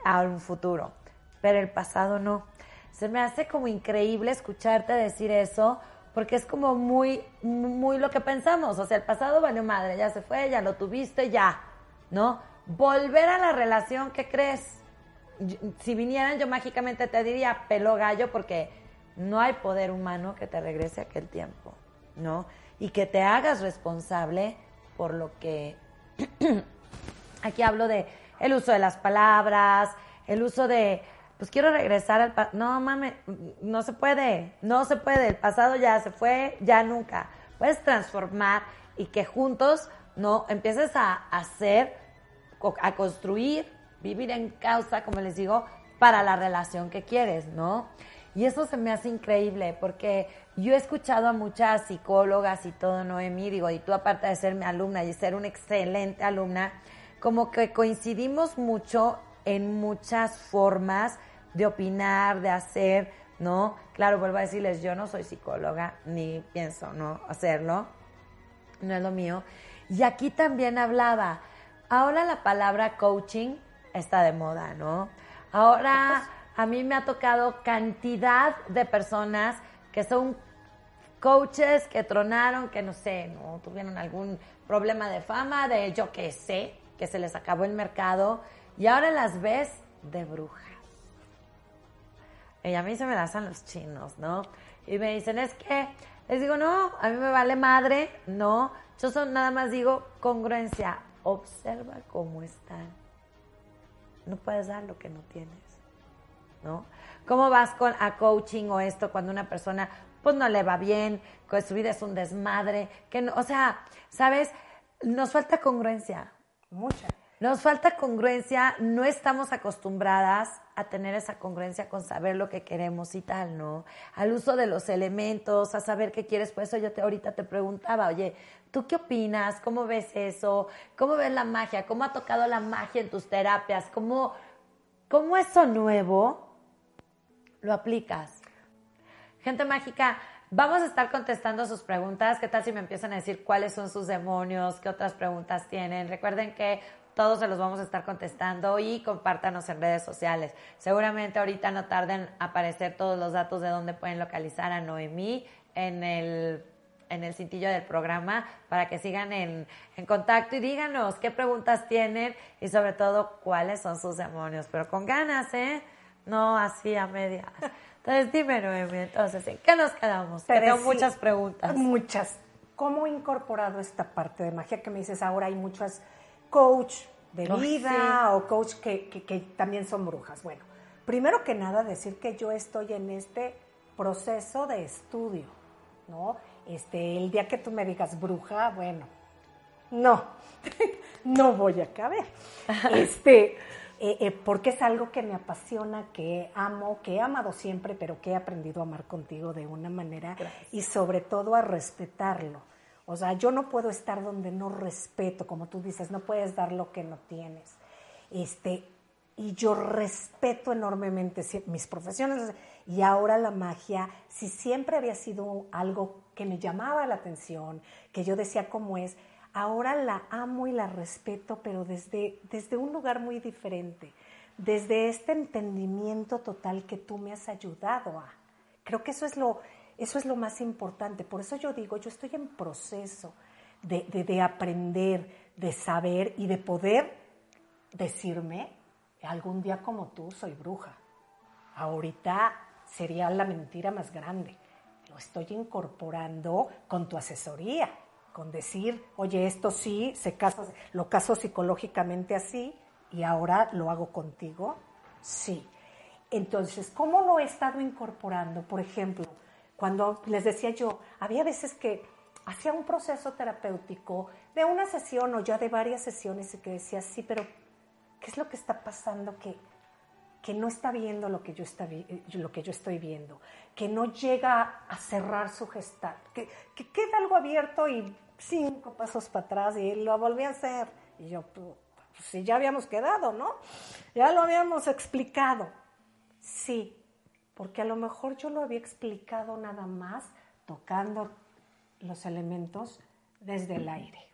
a un futuro. Pero el pasado no. Se me hace como increíble escucharte decir eso, porque es como muy, muy lo que pensamos. O sea, el pasado valió madre, ya se fue, ya lo tuviste, ya. ¿No? Volver a la relación, ¿qué crees? Si vinieran, yo mágicamente te diría pelo gallo, porque no hay poder humano que te regrese aquel tiempo, ¿no? Y que te hagas responsable por lo que Aquí hablo de el uso de las palabras, el uso de, pues quiero regresar al pasado. No, mames, no se puede, no se puede. El pasado ya se fue, ya nunca. Puedes transformar y que juntos no empieces a hacer, a construir, vivir en causa, como les digo, para la relación que quieres, ¿no? Y eso se me hace increíble porque yo he escuchado a muchas psicólogas y todo, Noemí, digo, y tú aparte de ser mi alumna y ser una excelente alumna, como que coincidimos mucho en muchas formas de opinar, de hacer, ¿no? Claro, vuelvo a decirles, yo no soy psicóloga, ni pienso, ¿no? Hacerlo, no es lo mío. Y aquí también hablaba, ahora la palabra coaching está de moda, ¿no? Ahora a mí me ha tocado cantidad de personas que son coaches que tronaron, que no sé, no tuvieron algún problema de fama, de yo qué sé, que se les acabó el mercado y ahora las ves de brujas. Y a mí se me las los chinos, ¿no? Y me dicen, es que, les digo, no, a mí me vale madre, no. Yo son, nada más digo congruencia, observa cómo están. No puedes dar lo que no tienes, ¿no? ¿Cómo vas con, a coaching o esto cuando una persona pues no le va bien, que su vida es un desmadre, que no, o sea, ¿sabes? Nos falta congruencia. Mucha. Nos falta congruencia, no estamos acostumbradas a tener esa congruencia con saber lo que queremos y tal, ¿no? Al uso de los elementos, a saber qué quieres. Por eso yo te, ahorita te preguntaba, oye, ¿tú qué opinas? ¿Cómo ves eso? ¿Cómo ves la magia? ¿Cómo ha tocado la magia en tus terapias? ¿Cómo, cómo eso nuevo lo aplicas? Gente mágica, vamos a estar contestando sus preguntas. ¿Qué tal si me empiezan a decir cuáles son sus demonios? ¿Qué otras preguntas tienen? Recuerden que todos se los vamos a estar contestando y compártanos en redes sociales. Seguramente ahorita no tarden a aparecer todos los datos de dónde pueden localizar a Noemí en el en el cintillo del programa para que sigan en, en, contacto y díganos qué preguntas tienen y sobre todo cuáles son sus demonios, pero con ganas, ¿eh? No así a medias. Entonces, dime, Noemi, entonces, ¿en qué nos quedamos? Tengo muchas preguntas. Muchas. ¿Cómo he incorporado esta parte de magia que me dices ahora? Hay muchas coach de vida o coach que, que, también son brujas. Bueno, primero que nada decir que yo estoy en este proceso de estudio, ¿no? Este, el día que tú me digas bruja, bueno, no, no voy a caber. Este, eh, eh, porque es algo que me apasiona, que amo, que he amado siempre, pero que he aprendido a amar contigo de una manera y sobre todo a respetarlo. O sea, yo no puedo estar donde no respeto, como tú dices, no puedes dar lo que no tienes. Este, y yo respeto enormemente mis profesiones y ahora la magia, si siempre había sido algo que me llamaba la atención, que yo decía cómo es, ahora la amo y la respeto, pero desde, desde un lugar muy diferente, desde este entendimiento total que tú me has ayudado a. Creo que eso es lo, eso es lo más importante. Por eso yo digo, yo estoy en proceso de, de aprender, de saber y de poder decirme, algún día como tú soy bruja. Ahorita sería la mentira más grande. Lo estoy incorporando con tu asesoría con decir, oye, esto sí, se casa, lo caso psicológicamente así y ahora lo hago contigo, sí. Entonces, ¿cómo lo he estado incorporando? Por ejemplo, cuando les decía yo, había veces que hacía un proceso terapéutico de una sesión o ya de varias sesiones y que decía, sí, pero ¿qué es lo que está pasando que, que no está viendo lo que, yo está, lo que yo estoy viendo? Que no llega a cerrar su gestal, que, que queda algo abierto y cinco pasos para atrás y lo volví a hacer. Y yo, pues, si ya habíamos quedado, ¿no? Ya lo habíamos explicado. Sí, porque a lo mejor yo lo había explicado nada más tocando los elementos desde el aire,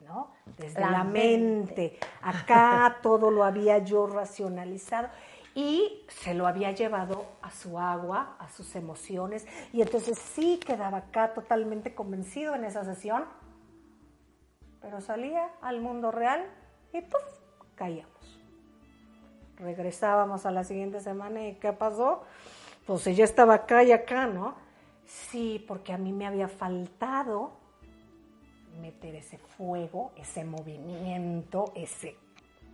¿no? Desde la, mente. Acá todo lo había yo racionalizado y se lo había llevado a su agua, a sus emociones, y entonces sí quedaba acá totalmente convencido en esa sesión, pero salía al mundo real y ¡puf! caíamos. Regresábamos a la siguiente semana y ¿qué pasó? Pues ya estaba acá y acá, ¿no? Sí, porque a mí me había faltado meter ese fuego, ese movimiento, ese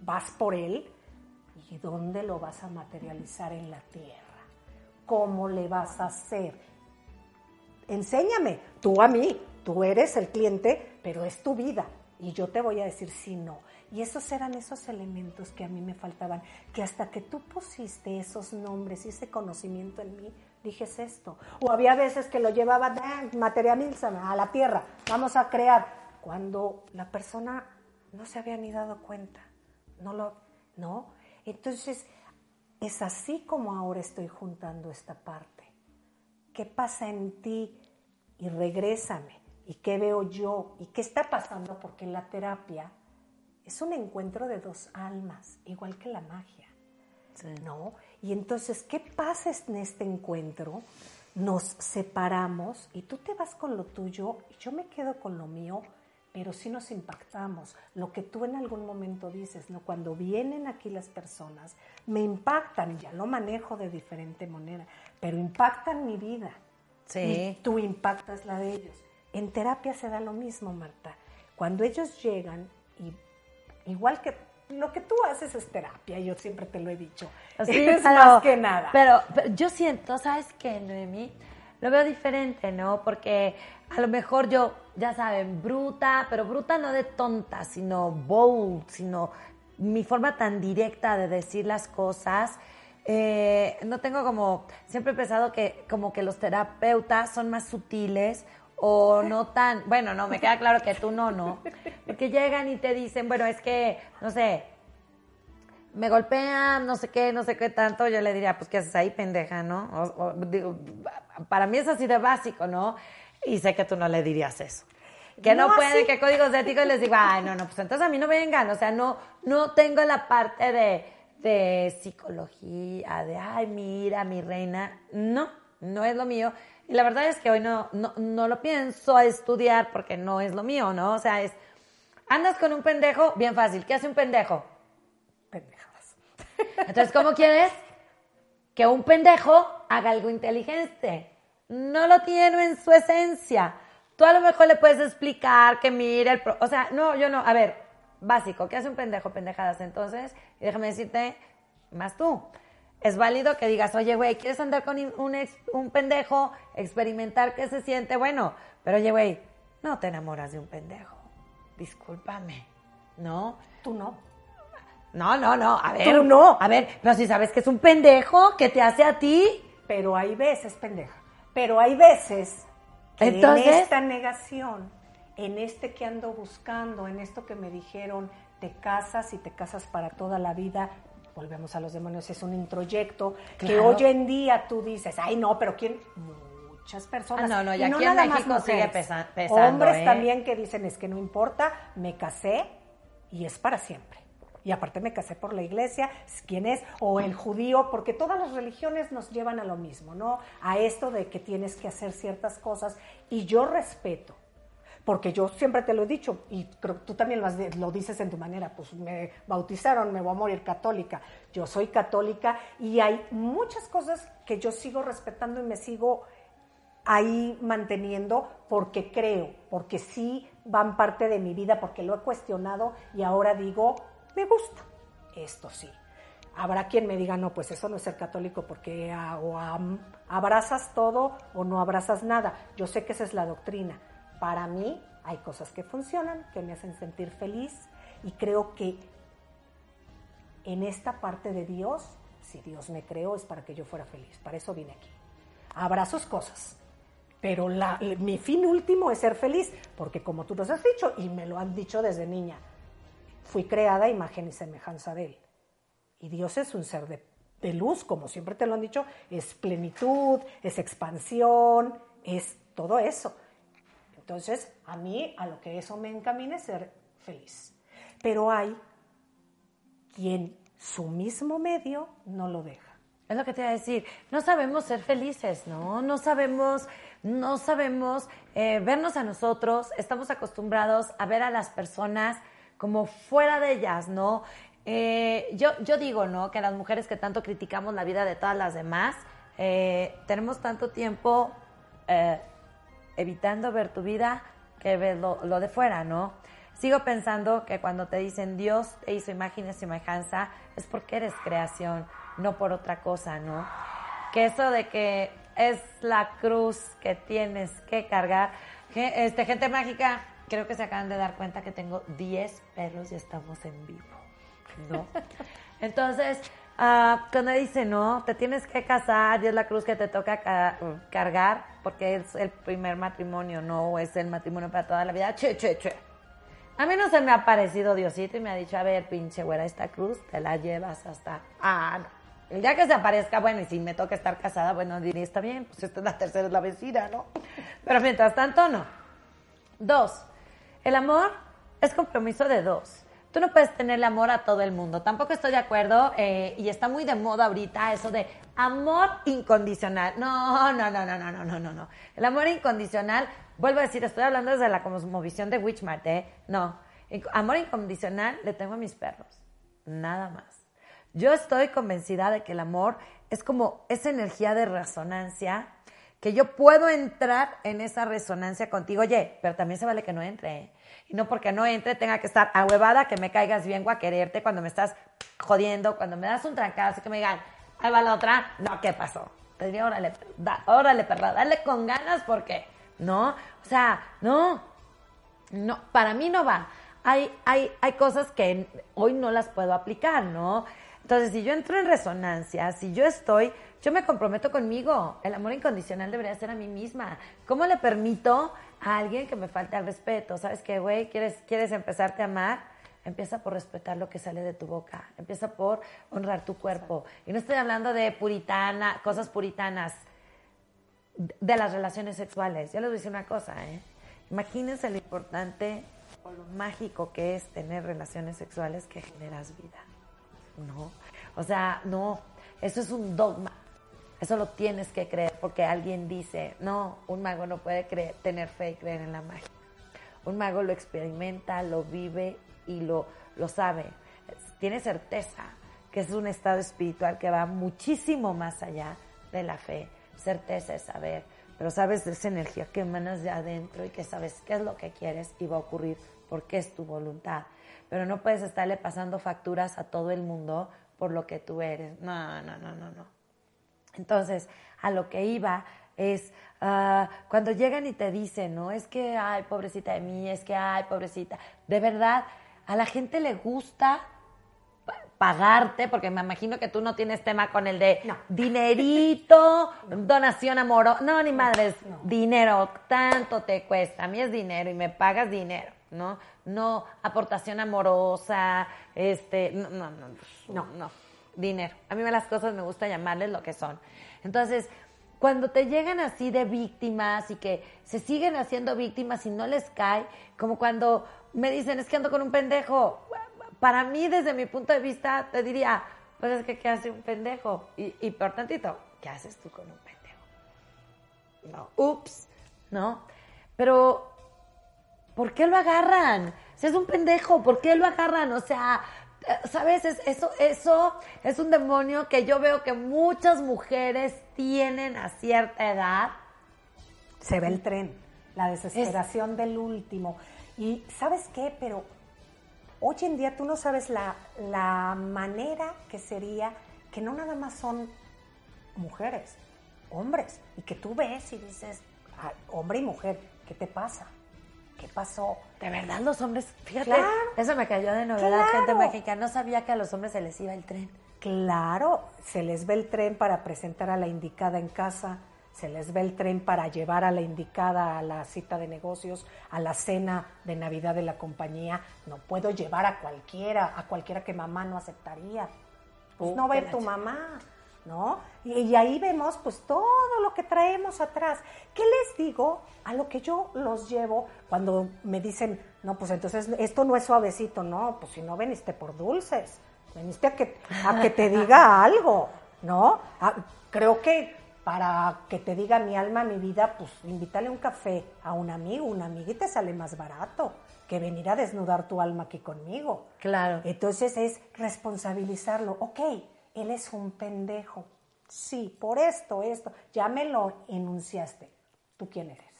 vas por él, ¿Y dónde lo vas a materializar en la tierra? ¿Cómo le vas a hacer? Enséñame, tú a mí, tú eres el cliente, pero es tu vida. Y yo te voy a decir si no. Y esos eran esos elementos que a mí me faltaban, que hasta que tú pusiste esos nombres y ese conocimiento en mí, dijes esto. O había veces que lo llevaba, materialízame a la tierra, vamos a crear. Cuando la persona no se había ni dado cuenta, no lo, no, entonces, es así como ahora estoy juntando esta parte. ¿Qué pasa en ti? Y regrésame. ¿Y qué veo yo? ¿Y qué está pasando? Porque la terapia es un encuentro de dos almas, igual que la magia. ¿no? Y entonces, ¿qué pasa en este encuentro? Nos separamos y tú te vas con lo tuyo y yo me quedo con lo mío, pero sí nos impactamos. Lo que tú en algún momento dices, ¿no? Cuando vienen aquí las personas, me impactan, ya lo manejo de diferente manera, pero impactan mi vida. Sí. Y tú impactas la de ellos. En terapia se da lo mismo, Marta. Cuando ellos llegan, y igual que lo que tú haces es terapia, yo siempre te lo he dicho. Sí, es pero- más que nada. Pero, pero yo siento, ¿sabes qué, Noemí? Lo veo diferente, ¿no? Porque a lo mejor yo, ya saben, bruta, pero bruta no de tonta, sino bold, sino mi forma tan directa de decir las cosas. eh, no tengo como, siempre he pensado que como que los terapeutas son más sutiles o no tan, bueno, no, me queda claro que tú no, no, porque llegan y te dicen, bueno, es que, no sé, me golpean, no sé qué, no sé qué tanto, yo le diría, pues, ¿qué haces ahí, pendeja, no? O- o, digo, para mí es así de básico, ¿no? Y sé que tú no le dirías eso. Que no, No, pueden, que códigos éticos les digo, ay, no, no, pues entonces a mí no vengan, o sea, no, no tengo la parte de, de psicología, de, ay, mira, mi reina, no, no es lo mío. Y la verdad es que hoy no, no, no lo pienso a estudiar porque no es lo mío, ¿no? O sea, es, andas con un pendejo, bien fácil, ¿qué hace un pendejo? Pendejadas. Entonces, ¿cómo quieres que un pendejo haga algo inteligente? No lo tiene en su esencia. Tú a lo mejor le puedes explicar que mire el... pro- o sea, no, yo no. A ver, básico, ¿qué hace un pendejo? Pendejadas. Entonces, déjame decirte, más tú. Es válido que digas, oye, güey, ¿quieres andar con un, ex- un pendejo? Experimentar qué se siente. Bueno, pero oye, güey, no te enamoras de un pendejo. Discúlpame. ¿No? Tú no. No, no, no. A ver. Tú no. A ver, pero si sabes que es un pendejo que te hace a ti. Pero hay veces, pendeja. Pero hay veces que Entonces- en esta negación, en este que ando buscando, en esto que me dijeron, te casas y te casas para toda la vida. Volvemos a los demonios, es un introyecto que hoy en día tú dices, ay no, pero ¿quién? Muchas personas. Ah, no, no, y Y aquí en nada más México sigue mujeres. pesa- pesando, Hombres ¿eh? también que dicen, es que no importa, me casé y es para siempre. Y aparte me casé por la iglesia, ¿quién es? O el judío, porque todas las religiones nos llevan a lo mismo, ¿no? A esto de que tienes que hacer ciertas cosas. Y yo respeto, porque yo siempre te lo he dicho, y creo que tú también lo, has lo dices en tu manera, pues me bautizaron, me voy a morir católica. Yo soy católica y hay muchas cosas que yo sigo respetando y me sigo ahí manteniendo porque creo, porque sí van parte de mi vida, porque lo he cuestionado y ahora digo, me gusta, esto sí. Habrá quien me diga, no, pues eso no es ser católico porque o am- abrazas todo o no abrazas nada. Yo sé que esa es la doctrina. Para mí hay cosas que funcionan, que me hacen sentir feliz y creo que en esta parte de Dios, si Dios me creó es para que yo fuera feliz. Para eso vine aquí. Habrá sus cosas, pero mi fin último es ser feliz, porque como tú nos has dicho y me lo han dicho desde niña, fui creada a imagen y semejanza de Él. Y Dios es un ser de luz, como siempre te lo han dicho, es plenitud, es expansión, es todo eso. Entonces, a mí, a lo que eso me encamina es ser feliz. Pero hay quien su mismo medio no lo deja. Es lo que te iba a decir. No sabemos ser felices, ¿no? No sabemos, no sabemos eh, vernos a nosotros. Estamos acostumbrados a ver a las personas como fuera de ellas, ¿no? Eh, yo, yo digo, ¿no? Que las mujeres que tanto criticamos la vida de todas las demás, eh, tenemos tanto tiempo evitando ver tu vida que ves lo, lo de fuera, ¿no? Sigo pensando que cuando te dicen Dios te hizo imagen y semejanza, es porque eres creación, no por otra cosa, ¿no? Que eso de que es la cruz que tienes que cargar. Este, gente mágica, creo que se acaban de dar cuenta que tengo 10 perros y estamos en vivo, ¿no? Entonces, ah, cuando dice, no, te tienes que casar y es la cruz que te toca ca- cargar porque es el primer matrimonio, no es el matrimonio para toda la vida. Che, che, che. A mí no se me ha aparecido Diosito y me ha dicho, a ver, pinche güera, esta cruz te la llevas hasta... Ah. El día que se aparezca, bueno, y si me toca estar casada, bueno, diré, está bien, pues esta es la tercera, es la vecina, ¿no? Pero mientras tanto, no. Dos, el amor es compromiso de dos. tú no puedes tenerle amor a todo el mundo. Tampoco estoy de acuerdo eh, y está muy de moda ahorita eso de amor incondicional. No, no, no, no, no, no, no, no, El amor incondicional, vuelvo a decir, estoy hablando desde la cosmovisión de Witchmart, ¿eh? No. Amor incondicional le tengo a mis perros. Nada más. Yo estoy convencida de que el amor es como esa energía de resonancia que yo puedo entrar en esa resonancia contigo. Oye, pero también se vale que no entre. ¿eh? Y no porque no entre tenga que estar ahuevada, que me caigas bien o a quererte cuando me estás jodiendo, cuando me das un trancazo, que me digan, ahí va la otra. No, ¿qué pasó? Te diría, órale, órale, perra, dale con ganas porque, ¿no? O sea, no, no, para mí no va. Hay, hay, hay cosas que hoy no las puedo aplicar, ¿no? Entonces, si yo entro en resonancia, si yo estoy, yo me comprometo conmigo. El amor incondicional debería ser a mí misma. ¿Cómo le permito a alguien que me falte al respeto? ¿Sabes qué, güey? ¿Quieres, ¿Quieres empezarte a amar? Empieza por respetar lo que sale de tu boca. Empieza por honrar tu cuerpo. Y no estoy hablando de puritana, cosas puritanas, de las relaciones sexuales. Yo les voy a decir una cosa, ¿eh? Imagínense lo importante o lo mágico que es tener relaciones sexuales que generas vida. No, o sea, no, eso es un dogma. Eso lo tienes que creer porque alguien dice, no, un mago no puede creer, tener fe y creer en la magia. Un mago lo experimenta, lo vive y lo, lo sabe. Tiene certeza que es un estado espiritual que va muchísimo más allá de la fe. Certeza es saber, pero sabes de esa energía que emanas de adentro y que sabes qué es lo que quieres y va a ocurrir porque es tu voluntad pero no puedes estarle pasando facturas a todo el mundo por lo que tú eres. No, no, no, no, no. Entonces, a lo que iba es ah, cuando llegan y te dicen, no, es que, ay, pobrecita de mí, es que, ay, pobrecita. De verdad, a la gente le gusta pagarte, porque me imagino que tú no tienes tema con el de dinerito, donación amorosa. No, ni madres, dinero, tanto te cuesta. A mí es dinero y me pagas dinero, ¿no? no aportación amorosa, este, no, no, no, no, dinero. A mí las cosas me gusta llamarles lo que son. Entonces, cuando te llegan así de víctimas y que se siguen haciendo víctimas y no les cae, como cuando me dicen, es que ando con un pendejo, para mí, desde mi punto de vista, te diría, pues es que, ¿qué hace un pendejo? Y, y por tantito, ¿qué haces tú con un pendejo? No, ups, ¿no? Pero ¿por qué lo agarran? Si es un pendejo, ¿por qué lo agarran? O sea, ¿sabes? eso, eso es un demonio que yo veo que muchas mujeres tienen a cierta edad. Se ve el tren, la desesperación del último. Y ¿sabes qué? Pero hoy en día tú no sabes la, la manera que sería que no nada más son mujeres, hombres, y que tú ves y dices, hombre y mujer, ¿qué te pasa? ¿qué pasó? De verdad, los hombres, fíjate, eso me cayó de novedad, gente mágica, no sabía que a los hombres se les iba el tren. Claro, se les ve el tren para presentar a la indicada en casa, se les ve el tren para llevar a la indicada a la cita de negocios, a la cena de Navidad de la compañía. No puedo llevar a cualquiera, a cualquiera que mamá no aceptaría. Pues no va tu mamá. ¿no? Y, ahí vemos pues todo lo que traemos atrás. ¿Qué les digo a lo que yo los llevo cuando me dicen, no, pues entonces esto no es suavecito, no, pues si no veniste por dulces, veniste a que, a que te diga algo, ¿no? Ah, creo que para que te diga mi alma, mi vida, pues invítale un café a un amigo, una amiguita sale más barato que venir a desnudar tu alma aquí conmigo. Claro. Entonces es responsabilizarlo. Ok, él es un pendejo. Sí, por esto, esto, ya me lo enunciaste. ¿Tú quién eres?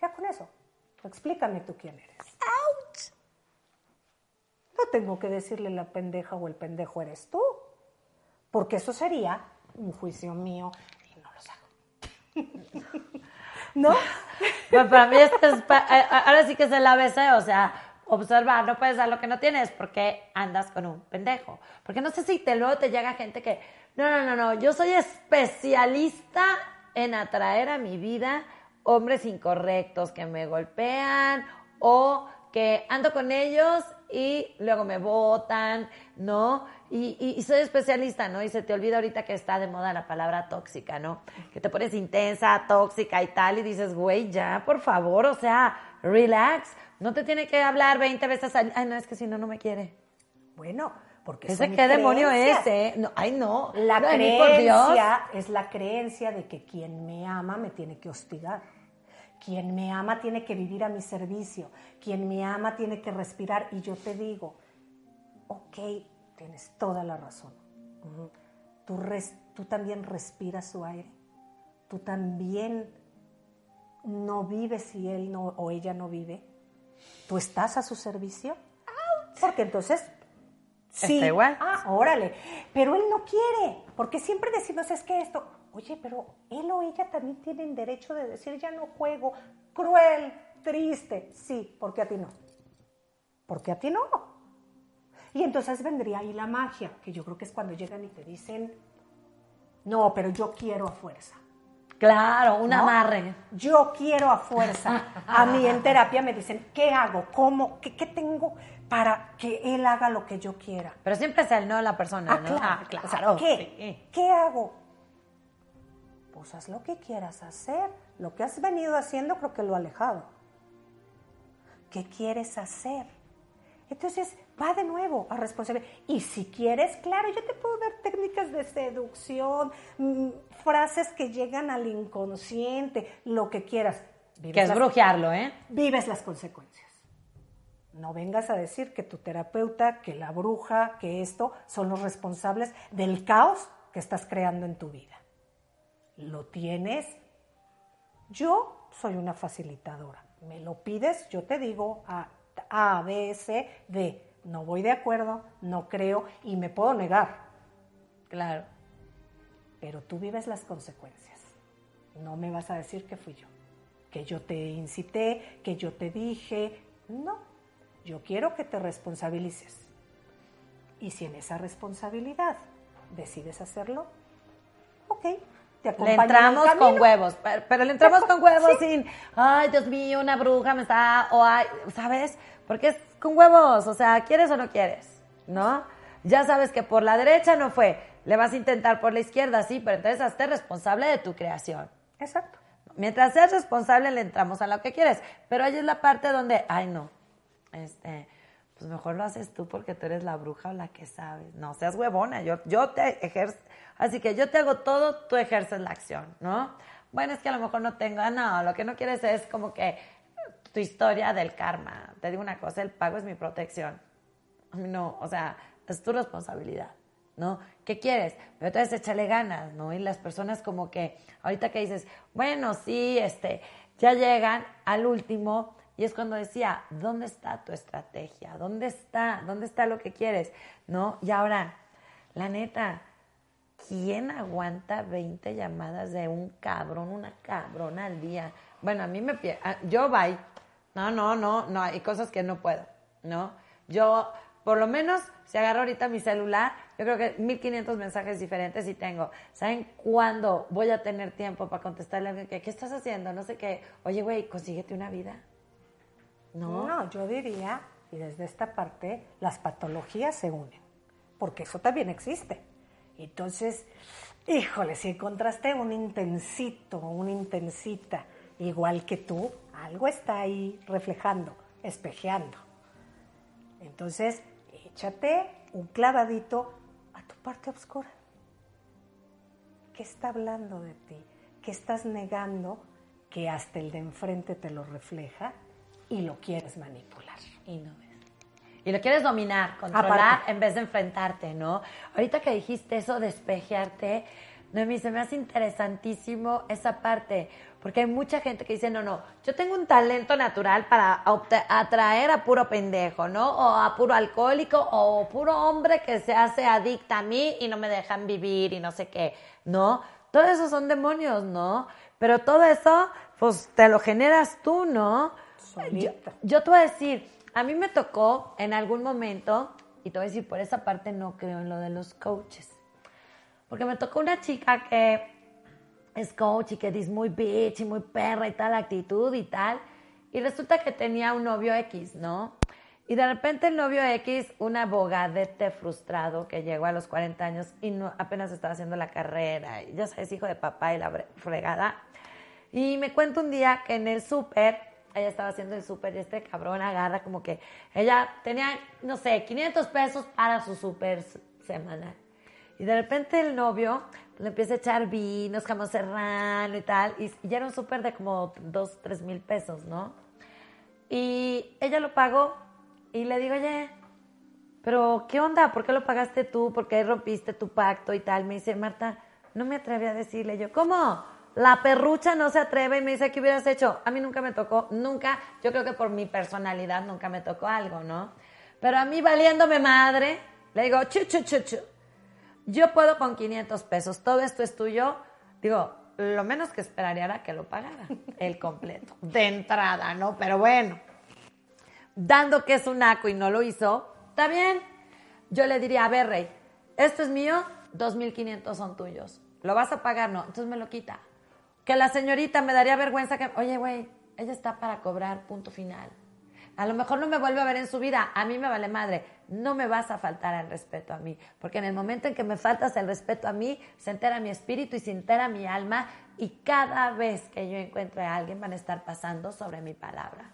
Ya con eso. Explícame tú quién eres. ¡Auch! No tengo que decirle la pendeja o el pendejo eres tú. Porque eso sería un juicio mío y no lo hago. ¿No? Pues para mí esto es, ahora sí que es el ABC, o sea, observar, no puedes dar lo que no tienes porque andas con un pendejo. Porque no sé si te luego te llega gente que, no, no, no, no, yo soy especialista en atraer a mi vida hombres incorrectos que me golpean o que ando con ellos y luego me votan, ¿no? Y, y, soy especialista, ¿no? Y se te olvida ahorita que está de moda la palabra tóxica, ¿no? Que te pones intensa, tóxica y tal, y dices, güey, ya, por favor, o sea, relax. No te tiene que hablar 20 veces al... Ay, no, es que si no, no me quiere. Bueno, porque ¿Ese qué demonio es, eh? No, ay, no. La creencia es la creencia de que quien me ama me tiene que hostigar. Quien me ama tiene que vivir a mi servicio. Quien me ama tiene que respirar. Y yo te digo, ok, tienes toda la razón. tú, tú también respiras su aire. Tú también no vives si él no, o ella no vive. Tú estás a su servicio. Porque entonces Sí. Está igual. Ah, órale. Pero él no quiere, porque siempre decimos, es que esto, oye, pero él o ella también tienen derecho de decir, ya no juego, cruel, triste. Sí, porque a ti no. Porque a ti no. Y entonces vendría ahí la magia, que yo creo que es cuando llegan y te dicen, no, pero yo quiero a fuerza. Claro, un amarre. Yo quiero a fuerza. A mí en terapia me dicen, ¿qué hago? ¿Cómo? ¿Qué, qué tengo? para que él haga lo que yo quiera. Pero siempre es él, no la persona, ah, ¿no? Claro, ah, claro. ¿qué? ¿Qué hago? Pues haz lo que quieras hacer. Lo que has venido haciendo creo que lo ha alejado. ¿Qué quieres hacer? Entonces, va de nuevo a responsabilidad. Y si quieres, claro, yo te puedo dar técnicas de seducción, mm, frases que llegan al inconsciente, lo que quieras. que es brujearlo, ¿eh? Vives las consecuencias. No vengas a decir que tu terapeuta, que la bruja, que esto son los responsables del caos que estás creando en tu vida. Lo tienes. Yo soy una facilitadora. Me lo pides, yo te digo a, a, B, C, D. No voy de acuerdo, no creo y me puedo negar. Claro. Pero tú vives las consecuencias. No me vas a decir que fui yo, que yo te incité, que yo te dije. No, yo quiero que te responsabilices. Y si en esa responsabilidad decides hacerlo, ok, te. Le entramos con huevos, pero, le entramos con huevos sin, ay, Dios mío, una bruja me está, o ay, ¿sabes? Porque es con huevos, o sea, ¿quieres o no quieres? ¿No? Ya sabes que por la derecha no fue, le vas a intentar por la izquierda, sí, pero entonces hazte responsable de tu creación. Exacto. Mientras seas responsable, le entramos a lo que quieres. Pero ahí es la parte donde, ay, no, este, pues mejor lo haces tú porque tú eres la bruja o la que sabes. No seas huevona, yo, yo te ejerzo, así que yo te hago todo, tú ejerces la acción, ¿no? Bueno, es que a lo mejor no tengo, ah, no, lo que no quieres es como que tu historia del karma. Te digo una cosa, el pago es mi protección. No, o sea, es tu responsabilidad, ¿no? ¿Qué quieres? Pero entonces échale ganas, ¿no? Y las personas como que, ahorita que dices, bueno, sí, este, ya llegan al último, y es cuando decía, ¿dónde está tu estrategia? ¿Dónde está? ¿Dónde está lo que quieres? ¿No? Y ahora, la neta, ¿quién aguanta 20 llamadas de un cabrón, una cabrona al día? Bueno, a mí me... Ah, yo bye. No, no, no, no, hay cosas que no puedo, ¿no? Yo, por lo menos, si agarro ahorita mi celular, yo creo que 1500 mensajes diferentes y tengo. ¿Saben cuándo voy a tener tiempo para contestarle a alguien que, ¿qué estás haciendo? No sé qué. Oye, güey, consíguete una vida. No. yo diría, y desde esta parte, las patologías se unen, porque eso también existe. Entonces, híjole, si encontraste un intensito, una intensita, igual que tú, algo está ahí reflejando, espejeando. Entonces, échate un clavadito a tu parte oscura. ¿Qué está hablando de ti? ¿Qué estás negando que hasta el de enfrente te lo refleja y lo quieres manipular. Y no. Y lo quieres dominar, controlar en vez de enfrentarte, ¿no? Ahorita que dijiste eso, despejearte, Noemí, se me hace interesantísimo esa parte, porque hay mucha gente que dice, no, no, yo tengo un talento natural para atraer a puro pendejo, ¿no? O a puro alcohólico, o puro hombre que se hace adicta a mí y no me dejan vivir y no sé qué, ¿no? Todo eso son demonios, ¿no? Pero todo eso, pues te lo generas tú, ¿no? Yo, te voy a decir, a mí me tocó en algún momento, y te voy a decir, por esa parte no creo en lo de los coaches, porque me tocó una chica que es coach y que dice muy bitch y muy perra y tal actitud y tal, y resulta que tenía un novio X, ¿no? Y de repente el novio X, un abogadete frustrado que llegó a los 40 años y no, apenas estaba haciendo la carrera, y ya sabes, hijo de papá y la fregada. Y me cuenta un día que en el súper, ella estaba haciendo el súper y este cabrón agarra como que ella tenía, no sé, 500 pesos para su súper semanal. Y de repente el novio le empieza a echar vinos, jamón serrano y tal, y ya era un súper de como 2, 3 mil pesos, ¿no? Y ella lo pagó y le digo, oye, pero ¿qué onda? ¿Por qué lo pagaste tú? ¿Por qué rompiste tu pacto y tal? Me dice, Marta, no me atreví a decirle. Yo, ¿cómo? La perrucha no se atreve y me dice, ¿qué hubieras hecho? A mí nunca me tocó, nunca, yo creo que por mi personalidad nunca me tocó algo, ¿no? Pero a mí valiéndome madre, le digo, chu, chu, chu. Yo puedo con 500 pesos, todo esto es tuyo. Digo, lo menos que esperaría era que lo pagara, el completo, de entrada, ¿no? Pero bueno dando que es un naco y no lo hizo, está bien. Yo le diría, a ver, Rey, esto es mío, 2.500 son tuyos. ¿Lo vas a pagar? No. Entonces me lo quita. Que la señorita me daría vergüenza que, oye, güey, ella está para cobrar, punto final. A lo mejor no me vuelve a ver en su vida, a mí me vale madre. No me vas a faltar el respeto a mí, porque en el momento en que me faltas el respeto a mí, se entera mi espíritu y se entera mi alma, y cada vez que yo encuentre a alguien van a estar pasando sobre mi palabra.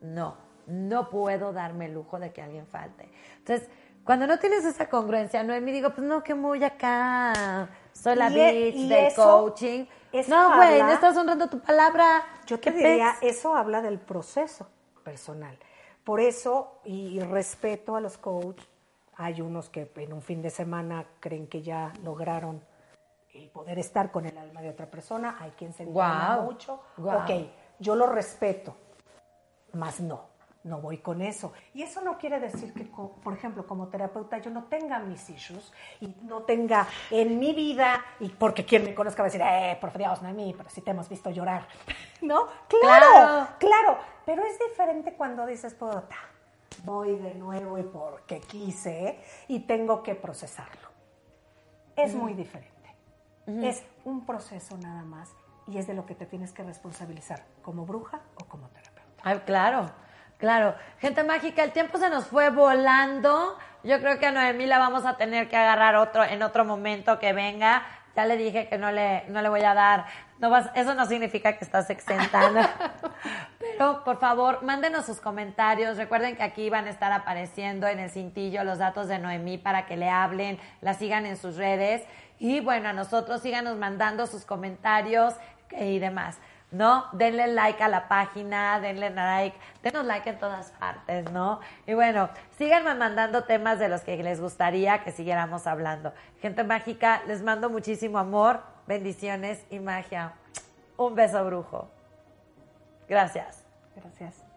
No, no puedo darme el lujo de que alguien falte. Entonces, cuando no tienes esa congruencia, no me digo, pues no, que muy acá, soy la e- bitch del coaching. No, güey, no estás honrando tu palabra. Yo te diría, eso habla del proceso personal. Por eso, y, respeto a los coaches, hay unos que en un fin de semana creen que ya lograron el poder estar con el alma de otra persona, hay quien se wow. mucho. Ok, yo lo respeto, más no no voy con eso. Y eso no quiere decir que, por ejemplo, como terapeuta yo no tenga mis issues y no tenga en mi vida, y porque quien me conozca va a decir, eh, por Dios, no a mí, pero sí te hemos visto llorar. ¿No? Claro, claro, Pero es diferente cuando dices, puta, voy de nuevo y porque quise y tengo que procesarlo. Es muy diferente. Es un proceso nada más y es de lo que te tienes que responsabilizar como bruja o como terapeuta. Ah, claro. Claro, gente mágica, el tiempo se nos fue volando. Yo creo que a Noemí la vamos a tener que agarrar otro en otro momento que venga. Ya le dije que no le, no le voy a dar. No vas, eso no significa que estás exentando. Pero por favor, mándenos sus comentarios. Recuerden que aquí van a estar apareciendo en el cintillo los datos de Noemí para que le hablen, la sigan en sus redes. Y bueno, a nosotros síganos mandando sus comentarios y demás. ¿No? Denle like a la página, denle like, denos like en todas partes, ¿no? Y bueno, síganme mandando temas de los que les gustaría que siguiéramos hablando. Gente mágica, les mando muchísimo amor, bendiciones y magia. Un beso brujo. Gracias. Gracias.